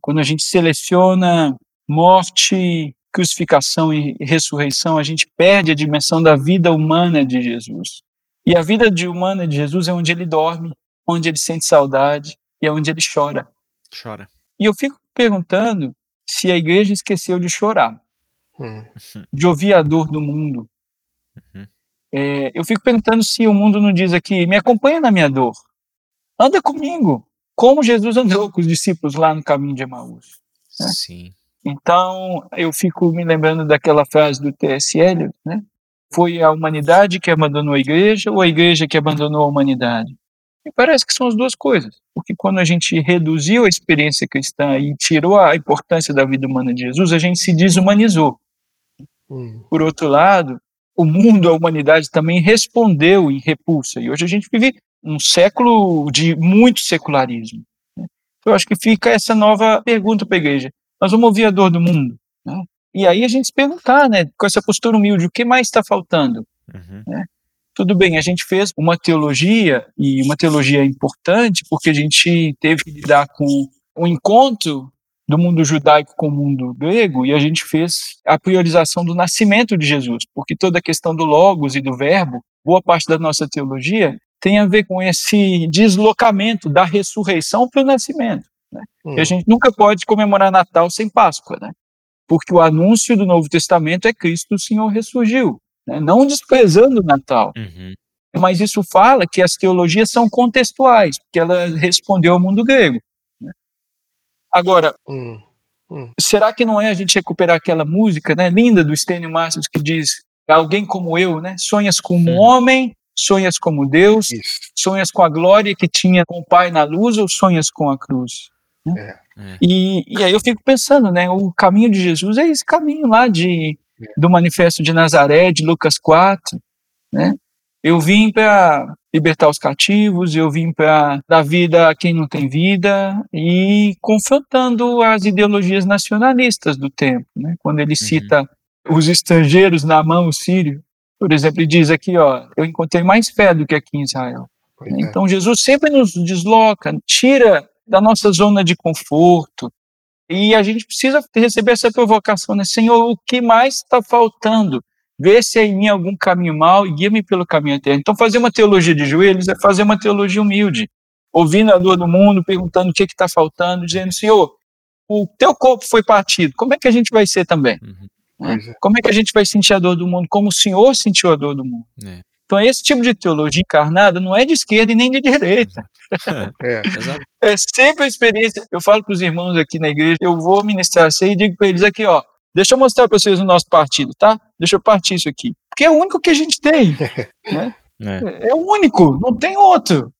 Quando a gente seleciona morte, crucificação e ressurreição, a gente perde a dimensão da vida humana de Jesus. E a vida de humana de Jesus é onde ele dorme, onde ele sente saudade e é onde ele chora. Chora. E eu fico perguntando se a igreja esqueceu de chorar, hum. de ouvir a dor do mundo, Uhum. É, eu fico perguntando se o mundo não diz aqui, me acompanha na minha dor, anda comigo, como Jesus andou com os discípulos lá no caminho de Emaús. Né? Sim. Então, eu fico me lembrando daquela frase do T.S. Eliot, né? Foi a humanidade que abandonou a igreja ou a igreja que abandonou a humanidade? E parece que são as duas coisas, porque quando a gente reduziu a experiência cristã e tirou a importância da vida humana de Jesus, a gente se desumanizou. Hum. Por outro lado, o mundo, a humanidade também respondeu em repulsa. E hoje a gente vive um século de muito secularismo. Né? Eu acho que fica essa nova pergunta para a igreja. Nós vamos ouvir a dor do mundo. Né? E aí a gente se perguntar, né, com essa postura humilde, o que mais está faltando? Uhum. Né? Tudo bem, a gente fez uma teologia, e uma teologia importante, porque a gente teve que lidar com o encontro do mundo judaico com o mundo grego e a gente fez a priorização do nascimento de Jesus, porque toda a questão do logos e do verbo, boa parte da nossa teologia tem a ver com esse deslocamento da ressurreição para o nascimento. Né? Hum. E a gente nunca pode comemorar Natal sem Páscoa, né? porque o anúncio do Novo Testamento é Cristo o Senhor ressurgiu, né? não desprezando o Natal. Uhum. Mas isso fala que as teologias são contextuais, porque ela respondeu ao mundo grego. Agora, hum, hum. será que não é a gente recuperar aquela música né, linda do Stênio Márcios que diz alguém como eu, né? Sonhas como um homem, sonhas como Deus, Isso. sonhas com a glória que tinha com o Pai na luz ou sonhas com a cruz? Né? É. É. E, e aí eu fico pensando, né? O caminho de Jesus é esse caminho lá de, é. do Manifesto de Nazaré, de Lucas 4, né? Eu vim para libertar os cativos, eu vim para dar vida a quem não tem vida e confrontando as ideologias nacionalistas do tempo, né? Quando ele uhum. cita os estrangeiros na mão o sírio, por exemplo, ele diz aqui, ó, eu encontrei mais fé do que aqui em Israel. É. Então Jesus sempre nos desloca, tira da nossa zona de conforto, e a gente precisa receber essa provocação, né? Senhor, o que mais está faltando? Vê se há em mim algum caminho mau e guia-me pelo caminho eterno. Então, fazer uma teologia de joelhos é fazer uma teologia humilde. ouvindo a dor do mundo, perguntando o que está faltando, dizendo, Senhor, o teu corpo foi partido, como é que a gente vai ser também? Uhum. Né? É. Como é que a gente vai sentir a dor do mundo como o Senhor sentiu a dor do mundo? É. Então, esse tipo de teologia encarnada não é de esquerda e nem de direita. É, é sempre a experiência. Eu falo para os irmãos aqui na igreja, eu vou ministrar assim e digo para eles aqui, ó, deixa eu mostrar para vocês o nosso partido, tá? Deixa eu partir isso aqui. Porque é o único que a gente tem. Né? É. é o único, não tem outro.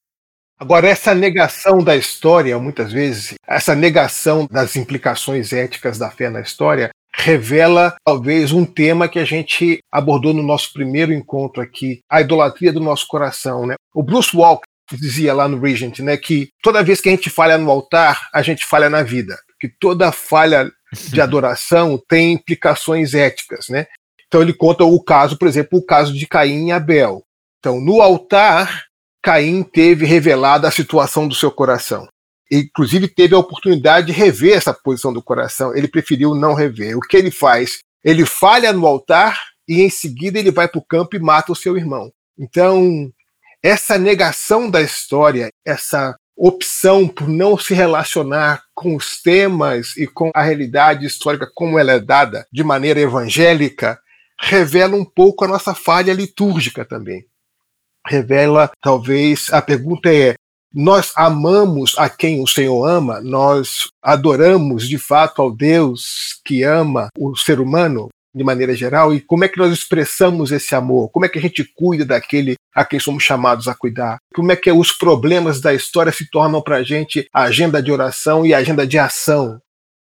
Agora, essa negação da história, muitas vezes, essa negação das implicações éticas da fé na história, revela talvez um tema que a gente abordou no nosso primeiro encontro aqui, a idolatria do nosso coração. Né? O Bruce Walker dizia lá no Regent né, que toda vez que a gente falha no altar, a gente falha na vida. Que toda falha de adoração tem implicações éticas. Né? Então ele conta o caso, por exemplo, o caso de Caim e Abel. Então, no altar, Caim teve revelada a situação do seu coração. Inclusive, teve a oportunidade de rever essa posição do coração. Ele preferiu não rever. O que ele faz? Ele falha no altar e, em seguida, ele vai para o campo e mata o seu irmão. Então, essa negação da história, essa opção por não se relacionar com os temas e com a realidade histórica como ela é dada de maneira evangélica, revela um pouco a nossa falha litúrgica também revela, talvez, a pergunta é: nós amamos a quem o Senhor ama? Nós adoramos de fato ao Deus que ama o ser humano? De maneira geral, e como é que nós expressamos esse amor? Como é que a gente cuida daquele a quem somos chamados a cuidar? Como é que os problemas da história se tornam para a gente agenda de oração e agenda de ação?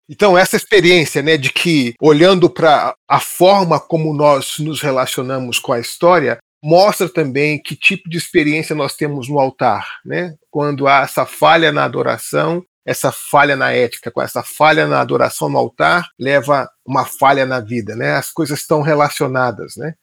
Então, essa experiência né, de que, olhando para a forma como nós nos relacionamos com a história, mostra também que tipo de experiência nós temos no altar, né? Quando há essa falha na adoração, essa falha na ética, com essa falha na adoração no altar, leva uma falha na vida, né? As coisas estão relacionadas, né?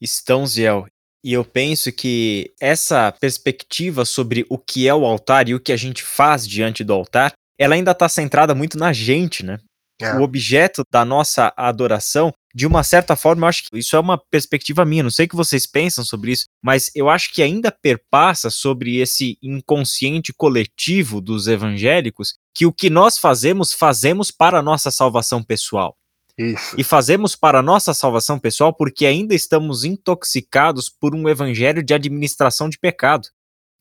Estão, Ziel. E eu penso que essa perspectiva sobre o que é o altar e o que a gente faz diante do altar, ela ainda está centrada muito na gente, né? É. O objeto da nossa adoração de uma certa forma, eu acho que isso é uma perspectiva minha, não sei o que vocês pensam sobre isso, mas eu acho que ainda perpassa sobre esse inconsciente coletivo dos evangélicos que o que nós fazemos, fazemos para a nossa salvação pessoal. Isso. E fazemos para a nossa salvação pessoal porque ainda estamos intoxicados por um evangelho de administração de pecado.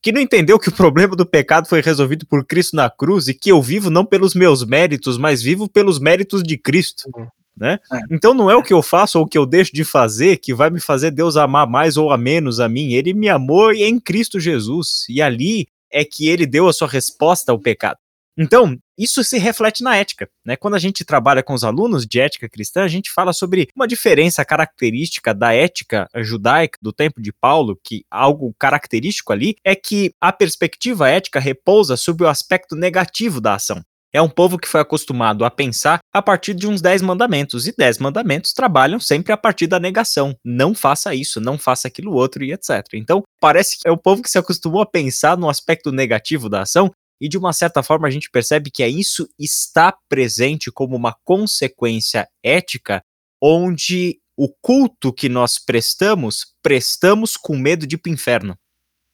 Que não entendeu que o problema do pecado foi resolvido por Cristo na cruz e que eu vivo não pelos meus méritos, mas vivo pelos méritos de Cristo. Uhum né? É. Então não é o que eu faço ou o que eu deixo de fazer que vai me fazer Deus amar mais ou a menos a mim. Ele me amou em Cristo Jesus. E ali é que ele deu a sua resposta ao pecado. Então, isso se reflete na ética, né? Quando a gente trabalha com os alunos de ética cristã, a gente fala sobre uma diferença característica da ética judaica do tempo de Paulo, que algo característico ali é que a perspectiva ética repousa sobre o aspecto negativo da ação é um povo que foi acostumado a pensar a partir de uns 10 mandamentos, e 10 mandamentos trabalham sempre a partir da negação. Não faça isso, não faça aquilo outro e etc. Então, parece que é o povo que se acostumou a pensar no aspecto negativo da ação, e de uma certa forma a gente percebe que é isso está presente como uma consequência ética, onde o culto que nós prestamos, prestamos com medo de ir para o inferno.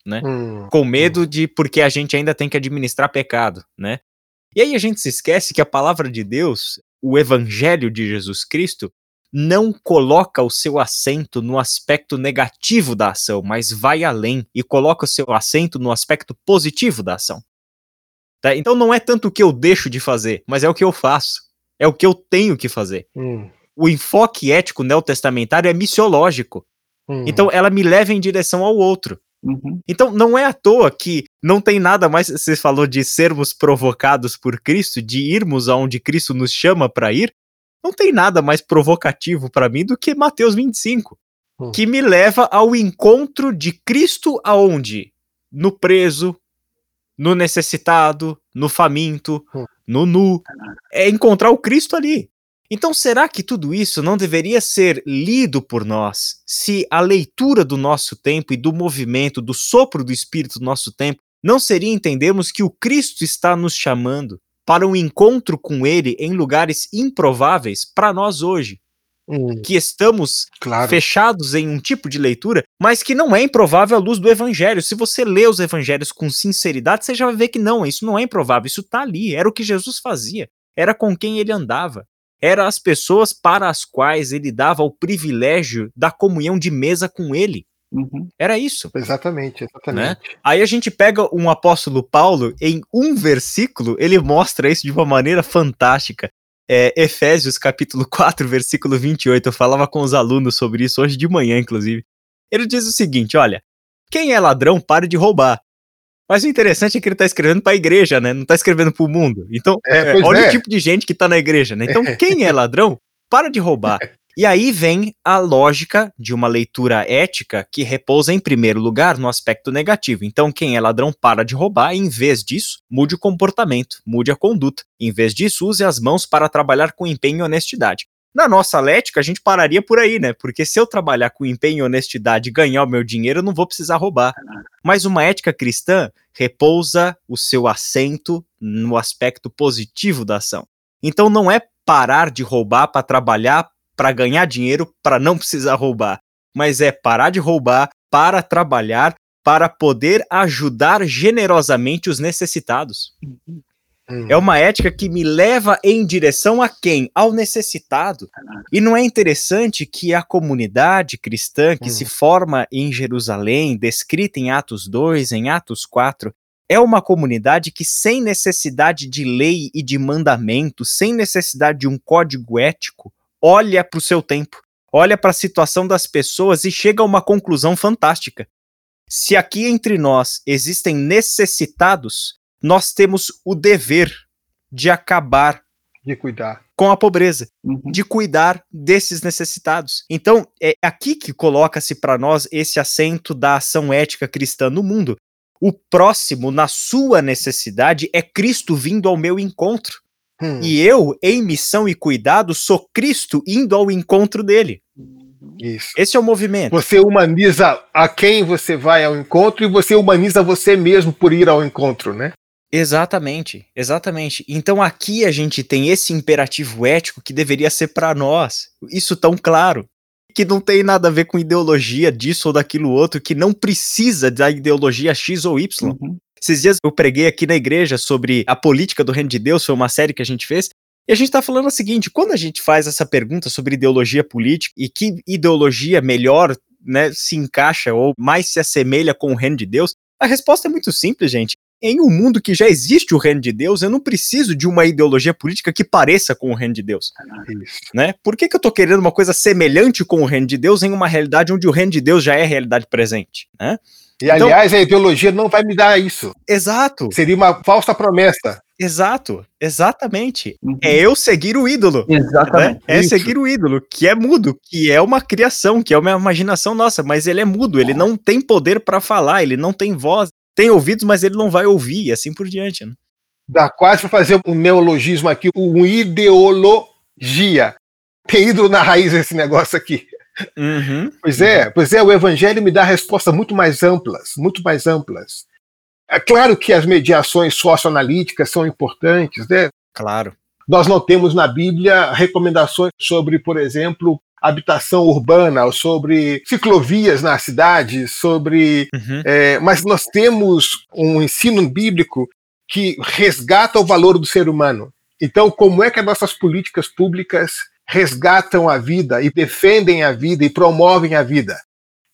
Né? Hum, com medo hum. de porque a gente ainda tem que administrar pecado, né? E aí a gente se esquece que a palavra de Deus, o evangelho de Jesus Cristo, não coloca o seu acento no aspecto negativo da ação, mas vai além e coloca o seu acento no aspecto positivo da ação. Tá? Então não é tanto o que eu deixo de fazer, mas é o que eu faço. É o que eu tenho que fazer. Hum. O enfoque ético neotestamentário é missiológico. Hum. Então ela me leva em direção ao outro. Uhum. Então, não é à toa que não tem nada mais. Você falou de sermos provocados por Cristo, de irmos aonde Cristo nos chama para ir. Não tem nada mais provocativo para mim do que Mateus 25, uhum. que me leva ao encontro de Cristo aonde? No preso, no necessitado, no faminto, uhum. no nu. É encontrar o Cristo ali. Então, será que tudo isso não deveria ser lido por nós se a leitura do nosso tempo e do movimento, do sopro do Espírito do nosso tempo, não seria entendermos que o Cristo está nos chamando para um encontro com Ele em lugares improváveis para nós hoje? Hum. que estamos claro. fechados em um tipo de leitura, mas que não é improvável à luz do evangelho. Se você lê os evangelhos com sinceridade, você já vai ver que não, isso não é improvável, isso está ali, era o que Jesus fazia, era com quem ele andava. Era as pessoas para as quais ele dava o privilégio da comunhão de mesa com ele. Uhum. Era isso. Exatamente, exatamente. Né? Aí a gente pega um apóstolo Paulo, em um versículo, ele mostra isso de uma maneira fantástica é, Efésios capítulo 4, versículo 28. Eu falava com os alunos sobre isso hoje de manhã, inclusive. Ele diz o seguinte: olha, quem é ladrão, pare de roubar. Mas o interessante é que ele está escrevendo para a igreja, né? Não está escrevendo para o mundo. Então, é, olha é. o tipo de gente que está na igreja, né? Então, quem é ladrão, para de roubar. E aí vem a lógica de uma leitura ética que repousa em primeiro lugar no aspecto negativo. Então, quem é ladrão para de roubar, e, em vez disso, mude o comportamento, mude a conduta. Em vez disso, use as mãos para trabalhar com empenho e honestidade. Na nossa ética, a gente pararia por aí, né? Porque se eu trabalhar com empenho e honestidade e ganhar o meu dinheiro, eu não vou precisar roubar. Mas uma ética cristã repousa o seu assento no aspecto positivo da ação. Então não é parar de roubar para trabalhar para ganhar dinheiro, para não precisar roubar, mas é parar de roubar para trabalhar, para poder ajudar generosamente os necessitados. Uhum. É uma ética que me leva em direção a quem? Ao necessitado. E não é interessante que a comunidade cristã que se uhum. forma em Jerusalém, descrita em Atos 2, em Atos 4, é uma comunidade que, sem necessidade de lei e de mandamento, sem necessidade de um código ético, olha para o seu tempo, olha para a situação das pessoas e chega a uma conclusão fantástica. Se aqui entre nós existem necessitados, nós temos o dever de acabar de cuidar com a pobreza, uhum. de cuidar desses necessitados. Então, é aqui que coloca-se para nós esse assento da ação ética cristã no mundo. O próximo, na sua necessidade, é Cristo vindo ao meu encontro. Hum. E eu, em missão e cuidado, sou Cristo indo ao encontro dele. Isso. Esse é o movimento. Você humaniza a quem você vai ao encontro e você humaniza você mesmo por ir ao encontro, né? Exatamente, exatamente. Então aqui a gente tem esse imperativo ético que deveria ser para nós, isso tão claro, que não tem nada a ver com ideologia disso ou daquilo outro, que não precisa da ideologia X ou Y. Uhum. Esses dias eu preguei aqui na igreja sobre a política do reino de Deus, foi uma série que a gente fez, e a gente está falando o seguinte: quando a gente faz essa pergunta sobre ideologia política e que ideologia melhor né, se encaixa ou mais se assemelha com o reino de Deus, a resposta é muito simples, gente. Em um mundo que já existe o reino de Deus, eu não preciso de uma ideologia política que pareça com o reino de Deus. Né? Por que, que eu estou querendo uma coisa semelhante com o reino de Deus em uma realidade onde o reino de Deus já é realidade presente? Né? E então, aliás, a ideologia não vai me dar isso. Exato. Seria uma falsa promessa. Exato, exatamente. Uhum. É eu seguir o ídolo. Exatamente. Né? É seguir o ídolo, que é mudo, que é uma criação, que é uma imaginação nossa, mas ele é mudo, ele não tem poder para falar, ele não tem voz, tem ouvidos, mas ele não vai ouvir, e assim por diante. Né? Dá quase para fazer um neologismo aqui, um ideologia. Tem ídolo na raiz esse negócio aqui. Uhum. Pois é, pois é, o evangelho me dá respostas muito mais amplas, muito mais amplas. É claro que as mediações socioanalíticas são importantes, né? Claro. Nós não temos na Bíblia recomendações sobre, por exemplo, habitação urbana, sobre ciclovias na cidade, sobre. Uhum. É, mas nós temos um ensino bíblico que resgata o valor do ser humano. Então, como é que as nossas políticas públicas resgatam a vida e defendem a vida e promovem a vida.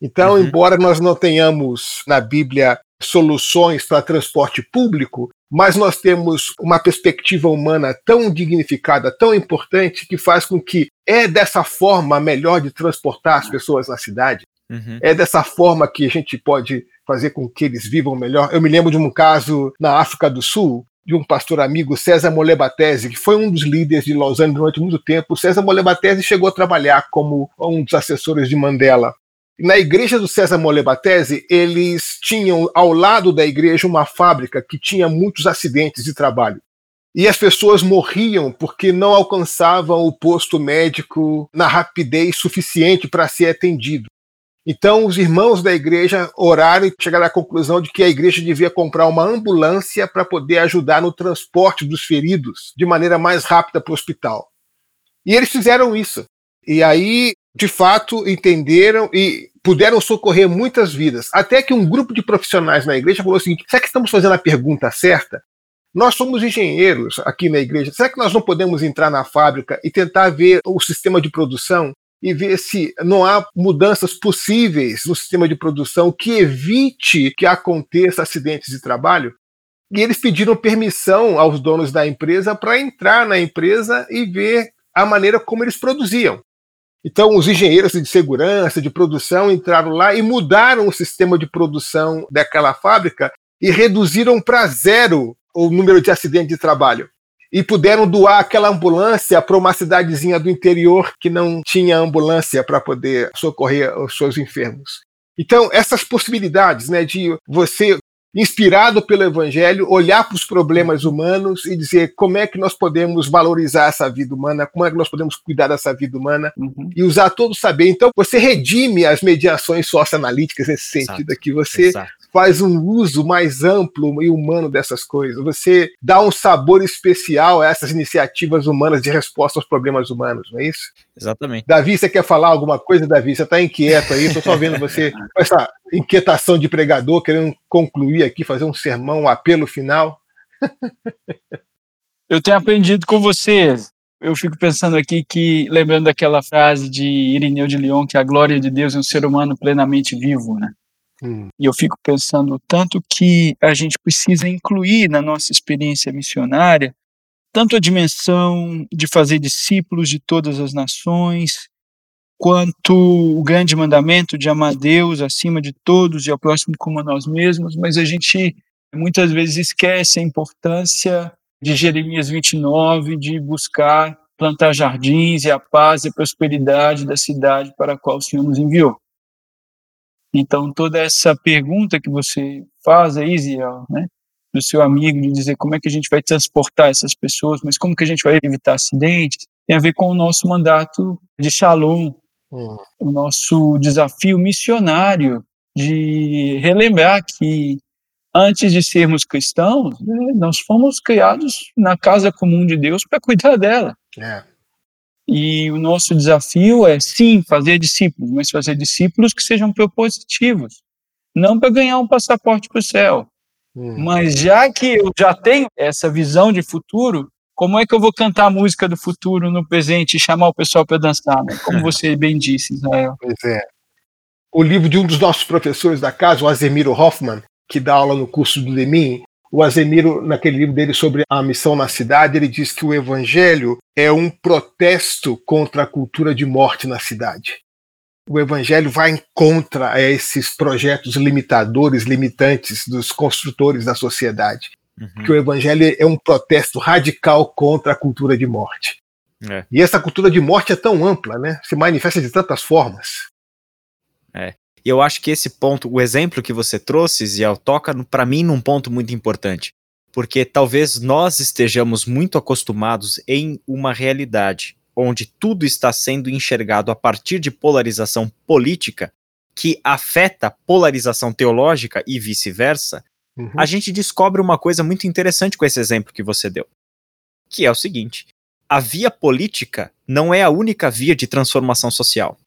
Então, uhum. embora nós não tenhamos na Bíblia soluções para transporte público, mas nós temos uma perspectiva humana tão dignificada, tão importante, que faz com que é dessa forma melhor de transportar as pessoas na cidade. Uhum. É dessa forma que a gente pode fazer com que eles vivam melhor. Eu me lembro de um caso na África do Sul, de um pastor amigo, César Molebatese, que foi um dos líderes de Lausanne durante muito tempo. César Molebatese chegou a trabalhar como um dos assessores de Mandela. Na igreja do César Molebatese, eles tinham ao lado da igreja uma fábrica que tinha muitos acidentes de trabalho. E as pessoas morriam porque não alcançavam o posto médico na rapidez suficiente para ser atendido. Então, os irmãos da igreja oraram e chegaram à conclusão de que a igreja devia comprar uma ambulância para poder ajudar no transporte dos feridos de maneira mais rápida para o hospital. E eles fizeram isso. E aí, de fato, entenderam e puderam socorrer muitas vidas. Até que um grupo de profissionais na igreja falou o seguinte: será que estamos fazendo a pergunta certa? Nós somos engenheiros aqui na igreja. Será que nós não podemos entrar na fábrica e tentar ver o sistema de produção e ver se não há mudanças possíveis no sistema de produção que evite que aconteça acidentes de trabalho? E eles pediram permissão aos donos da empresa para entrar na empresa e ver a maneira como eles produziam. Então, os engenheiros de segurança, de produção, entraram lá e mudaram o sistema de produção daquela fábrica e reduziram para zero o número de acidentes de trabalho. E puderam doar aquela ambulância para uma cidadezinha do interior que não tinha ambulância para poder socorrer os seus enfermos. Então, essas possibilidades né, de você inspirado pelo Evangelho, olhar para os problemas humanos e dizer como é que nós podemos valorizar essa vida humana, como é que nós podemos cuidar dessa vida humana uhum. e usar todo o saber. Então, você redime as mediações socioanalíticas nesse sentido aqui. Você Exato faz um uso mais amplo e humano dessas coisas. Você dá um sabor especial a essas iniciativas humanas de resposta aos problemas humanos, não é isso? Exatamente. Davi, você quer falar alguma coisa, Davi? Você está inquieto aí, estou só vendo você com essa inquietação de pregador, querendo concluir aqui, fazer um sermão, um apelo final. Eu tenho aprendido com você. Eu fico pensando aqui que, lembrando daquela frase de Irineu de Lyon, que a glória de Deus é um ser humano plenamente vivo, né? Hum. E eu fico pensando tanto que a gente precisa incluir na nossa experiência missionária tanto a dimensão de fazer discípulos de todas as nações, quanto o grande mandamento de amar Deus acima de todos e ao próximo como a nós mesmos, mas a gente muitas vezes esquece a importância de Jeremias 29, de buscar plantar jardins e a paz e a prosperidade da cidade para a qual o Senhor nos enviou. Então, toda essa pergunta que você faz aí, Ziel, né, do seu amigo, de dizer como é que a gente vai transportar essas pessoas, mas como que a gente vai evitar acidentes, tem a ver com o nosso mandato de Shalom, uhum. o nosso desafio missionário de relembrar que antes de sermos cristãos, né, nós fomos criados na casa comum de Deus para cuidar dela. É. E o nosso desafio é, sim, fazer discípulos, mas fazer discípulos que sejam propositivos. Não para ganhar um passaporte para o céu. Hum. Mas já que eu já tenho essa visão de futuro, como é que eu vou cantar a música do futuro no presente e chamar o pessoal para dançar? Né? Como você bem disse, Israel. Pois é. O livro de um dos nossos professores da casa, o Azemiro Hoffman, que dá aula no curso do Demin, o Azemiro, naquele livro dele sobre a missão na cidade, ele diz que o evangelho é um protesto contra a cultura de morte na cidade. O evangelho vai contra esses projetos limitadores, limitantes dos construtores da sociedade. Uhum. Que o evangelho é um protesto radical contra a cultura de morte. É. E essa cultura de morte é tão ampla, né? Se manifesta de tantas formas. É. E eu acho que esse ponto, o exemplo que você trouxe, Ziel, toca para mim num ponto muito importante. Porque talvez nós estejamos muito acostumados em uma realidade onde tudo está sendo enxergado a partir de polarização política que afeta polarização teológica e vice-versa, uhum. a gente descobre uma coisa muito interessante com esse exemplo que você deu. Que é o seguinte: a via política não é a única via de transformação social.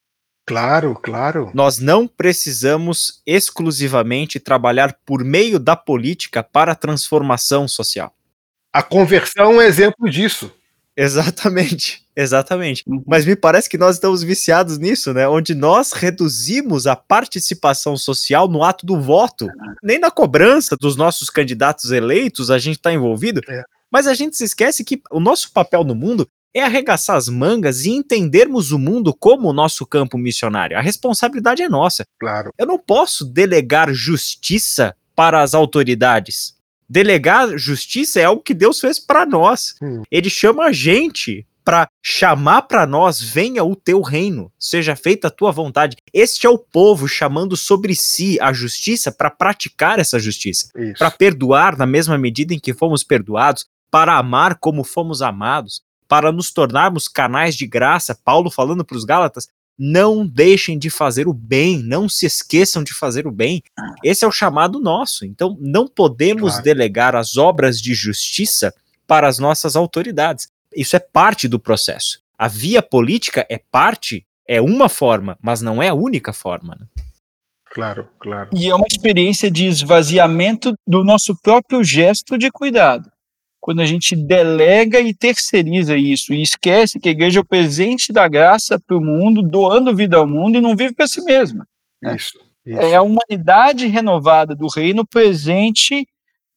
Claro, claro. Nós não precisamos exclusivamente trabalhar por meio da política para a transformação social. A conversão é um exemplo disso. Exatamente, exatamente. Uhum. Mas me parece que nós estamos viciados nisso, né? Onde nós reduzimos a participação social no ato do voto. Nem na cobrança dos nossos candidatos eleitos a gente está envolvido. É. Mas a gente se esquece que o nosso papel no mundo é arregaçar as mangas e entendermos o mundo como o nosso campo missionário. A responsabilidade é nossa. Claro. Eu não posso delegar justiça para as autoridades. Delegar justiça é algo que Deus fez para nós. Hum. Ele chama a gente para chamar para nós: venha o teu reino, seja feita a tua vontade. Este é o povo chamando sobre si a justiça para praticar essa justiça, para perdoar na mesma medida em que fomos perdoados, para amar como fomos amados, para nos tornarmos canais de graça. Paulo falando para os Gálatas: não deixem de fazer o bem, não se esqueçam de fazer o bem. Esse é o chamado nosso. Então, não podemos claro. delegar as obras de justiça para as nossas autoridades. Isso é parte do processo. a via política é parte, é uma forma, mas não é a única forma. Né? Claro, claro. E é uma experiência de esvaziamento do nosso próprio gesto de cuidado. Quando a gente delega e terceiriza isso e esquece que a igreja é o presente da graça para o mundo, doando vida ao mundo e não vive para si mesma. Né? Isso, isso. É a humanidade renovada do reino presente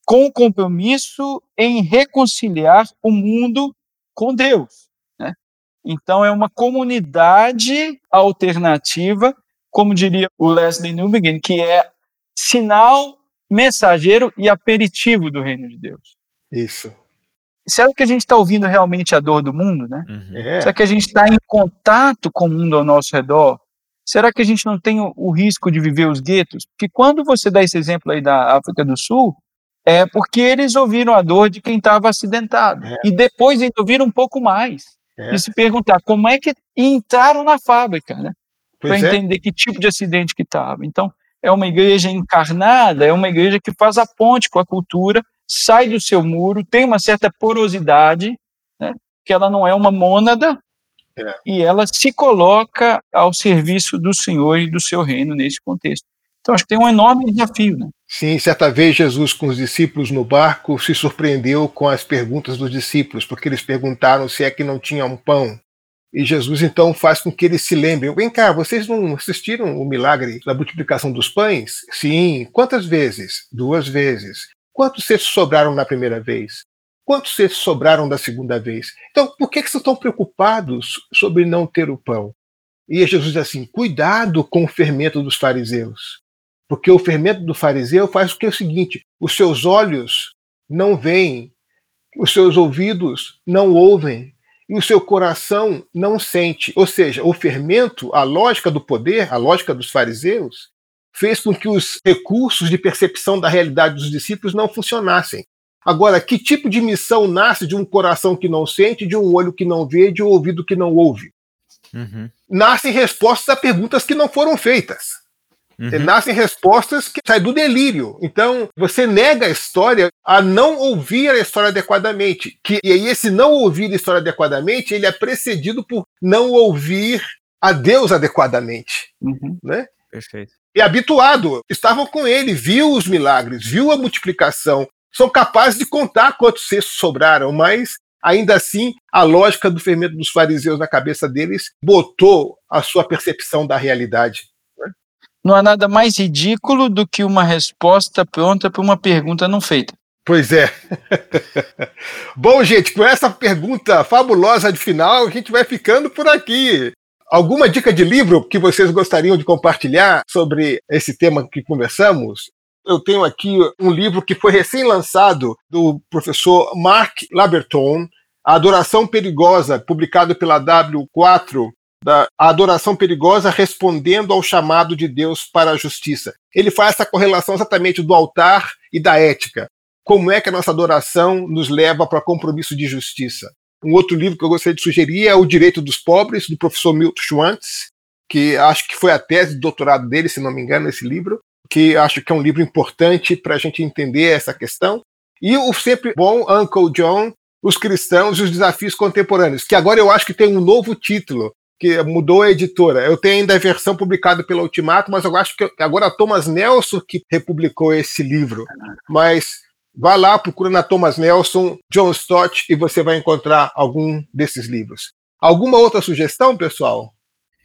com o compromisso em reconciliar o mundo com Deus. Né? Então, é uma comunidade alternativa como diria o Leslie Newbegin, que é sinal, mensageiro e aperitivo do reino de Deus. Isso. Será que a gente está ouvindo realmente a dor do mundo, né? Uhum. É. Será que a gente está em contato com o mundo ao nosso redor? Será que a gente não tem o, o, risco de viver os guetos? Porque quando você dá esse exemplo aí da África do Sul, é porque eles ouviram a dor de quem estava acidentado. É. E depois ainda ouviram um pouco mais. É. E se perguntar como é que entraram na fábrica, né? para é. entender que tipo de acidente que estava. Então, é uma igreja encarnada, é uma igreja que faz a ponte com a cultura, sai do seu muro, tem uma certa porosidade, né, que ela não é uma mônada, é. e ela se coloca ao serviço do Senhor e do seu reino nesse contexto. Então, acho que tem um enorme desafio. Né? Sim, certa vez Jesus com os discípulos no barco se surpreendeu com as perguntas dos discípulos, porque eles perguntaram se é que não tinha um pão. E Jesus então faz com que eles se lembrem: vem cá, vocês não assistiram o milagre da multiplicação dos pães? Sim. Quantas vezes? Duas vezes. Quantos cestos sobraram na primeira vez? Quantos cestos sobraram da segunda vez? Então, por que, que estão preocupados sobre não ter o pão? E Jesus diz assim: cuidado com o fermento dos fariseus. Porque o fermento do fariseu faz o que é o seguinte: os seus olhos não veem, os seus ouvidos não ouvem, e o seu coração não sente. Ou seja, o fermento, a lógica do poder, a lógica dos fariseus, fez com que os recursos de percepção da realidade dos discípulos não funcionassem. Agora, que tipo de missão nasce de um coração que não sente, de um olho que não vê, de um ouvido que não ouve? Uhum. Nascem respostas a perguntas que não foram feitas. Uhum. Nascem respostas que saem do delírio. Então, você nega a história a não ouvir a história adequadamente. Que, e aí, esse não ouvir a história adequadamente, ele é precedido por não ouvir a Deus adequadamente. Uhum. Né? Perfeito. E habituado, estavam com ele, viu os milagres, viu a multiplicação, são capazes de contar quantos cestos sobraram, mas ainda assim a lógica do fermento dos fariseus na cabeça deles botou a sua percepção da realidade não há nada mais ridículo do que uma resposta pronta para uma pergunta não feita. Pois é. Bom, gente, com essa pergunta fabulosa de final, a gente vai ficando por aqui. Alguma dica de livro que vocês gostariam de compartilhar sobre esse tema que conversamos? Eu tenho aqui um livro que foi recém-lançado do professor Mark Laberton, A Adoração Perigosa, publicado pela W4 da adoração perigosa respondendo ao chamado de Deus para a justiça. Ele faz essa correlação exatamente do altar e da ética. Como é que a nossa adoração nos leva para compromisso de justiça? Um outro livro que eu gostaria de sugerir é O Direito dos Pobres, do professor Milton Schwantz, que acho que foi a tese de doutorado dele, se não me engano, esse livro, que acho que é um livro importante para a gente entender essa questão. E o sempre bom Uncle John, Os Cristãos e os Desafios Contemporâneos, que agora eu acho que tem um novo título, que mudou a editora. Eu tenho ainda a versão publicada pela Ultimato, mas eu acho que agora a Thomas Nelson que republicou esse livro. Mas vá lá, procura na Thomas Nelson, John Stott e você vai encontrar algum desses livros. Alguma outra sugestão, pessoal?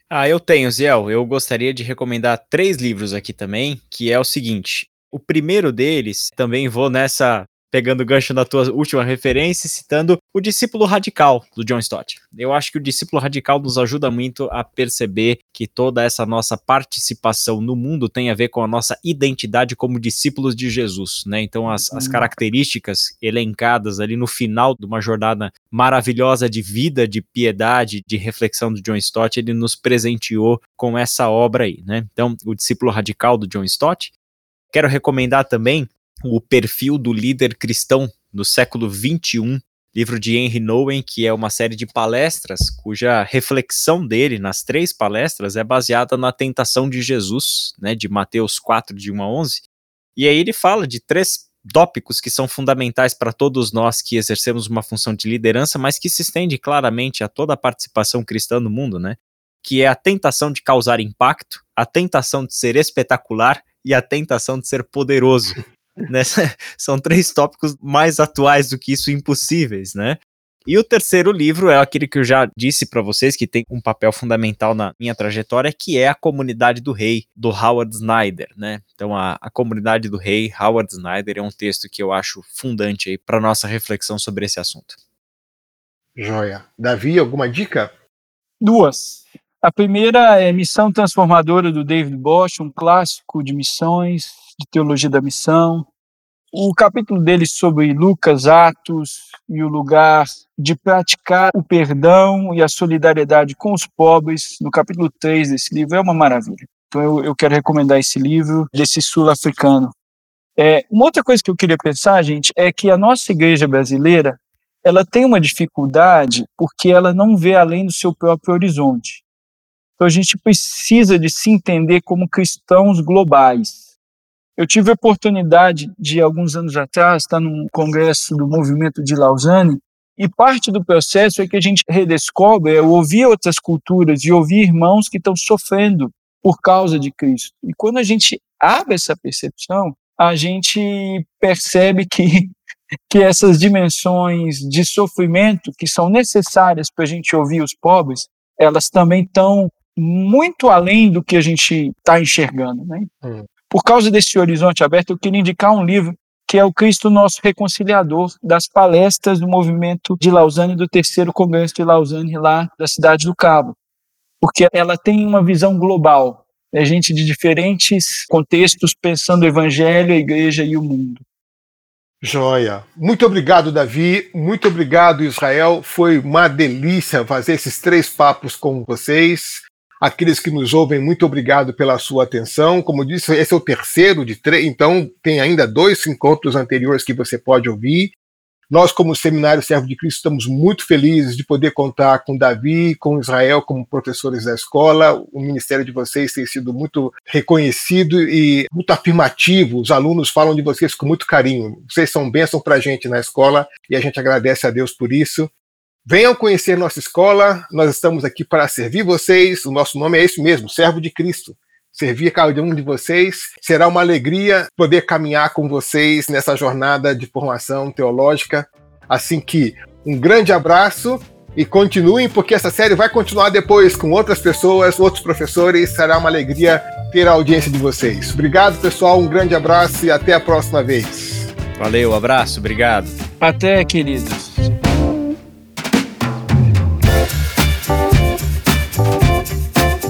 Ah, eu tenho, Ziel. Eu gostaria de recomendar três livros aqui também, que é o seguinte. O primeiro deles, também vou nessa pegando o gancho da tua última referência, citando o discípulo radical do John Stott. Eu acho que o discípulo radical nos ajuda muito a perceber que toda essa nossa participação no mundo tem a ver com a nossa identidade como discípulos de Jesus, né? Então as, as uhum. características elencadas ali no final de uma jornada maravilhosa de vida, de piedade, de reflexão do John Stott, ele nos presenteou com essa obra aí, né? Então, o discípulo radical do John Stott. Quero recomendar também o perfil do líder cristão no século 21, livro de Henry Nouwen, que é uma série de palestras cuja reflexão dele nas três palestras é baseada na tentação de Jesus, né, de Mateus 4 de 1 a 11. E aí ele fala de três tópicos que são fundamentais para todos nós que exercemos uma função de liderança, mas que se estende claramente a toda a participação cristã no mundo, né? Que é a tentação de causar impacto, a tentação de ser espetacular e a tentação de ser poderoso. Nessa, são três tópicos mais atuais do que isso impossíveis, né? E o terceiro livro é aquele que eu já disse para vocês que tem um papel fundamental na minha trajetória, que é a Comunidade do Rei, do Howard Snyder, né? Então a, a Comunidade do Rei, Howard Snyder, é um texto que eu acho fundante aí para nossa reflexão sobre esse assunto. Joia. Davi, alguma dica? Duas. A primeira é Missão Transformadora do David Bosch, um clássico de missões, de teologia da missão. O capítulo dele sobre Lucas, Atos e o lugar de praticar o perdão e a solidariedade com os pobres, no capítulo 3 desse livro, é uma maravilha. Então eu, eu quero recomendar esse livro desse sul-africano. É, uma outra coisa que eu queria pensar, gente, é que a nossa igreja brasileira ela tem uma dificuldade porque ela não vê além do seu próprio horizonte. Então a gente precisa de se entender como cristãos globais. Eu tive a oportunidade de, alguns anos atrás, estar num congresso do movimento de Lausanne, e parte do processo é que a gente redescobre, é ouvir outras culturas e ouvir irmãos que estão sofrendo por causa de Cristo. E quando a gente abre essa percepção, a gente percebe que, que essas dimensões de sofrimento que são necessárias para a gente ouvir os pobres, elas também estão muito além do que a gente está enxergando. Né? Hum. Por causa desse horizonte aberto, eu queria indicar um livro que é o Cristo Nosso Reconciliador, das palestras do movimento de Lausanne, do terceiro congresso de Lausanne, lá da cidade do Cabo. Porque ela tem uma visão global, é gente de diferentes contextos pensando o evangelho, a igreja e o mundo. Joia. Muito obrigado, Davi. Muito obrigado, Israel. Foi uma delícia fazer esses três papos com vocês. Aqueles que nos ouvem, muito obrigado pela sua atenção. Como disse, esse é o terceiro de três, então tem ainda dois encontros anteriores que você pode ouvir. Nós, como Seminário Servo de Cristo, estamos muito felizes de poder contar com Davi, com Israel como professores da escola. O ministério de vocês tem sido muito reconhecido e muito afirmativo. Os alunos falam de vocês com muito carinho. Vocês são bênção para a gente na escola e a gente agradece a Deus por isso. Venham conhecer nossa escola, nós estamos aqui para servir vocês. O nosso nome é esse mesmo, Servo de Cristo. Servir cada um de vocês. Será uma alegria poder caminhar com vocês nessa jornada de formação teológica. Assim que, um grande abraço e continuem, porque essa série vai continuar depois com outras pessoas, outros professores. Será uma alegria ter a audiência de vocês. Obrigado, pessoal. Um grande abraço e até a próxima vez. Valeu, abraço, obrigado. Até, queridos.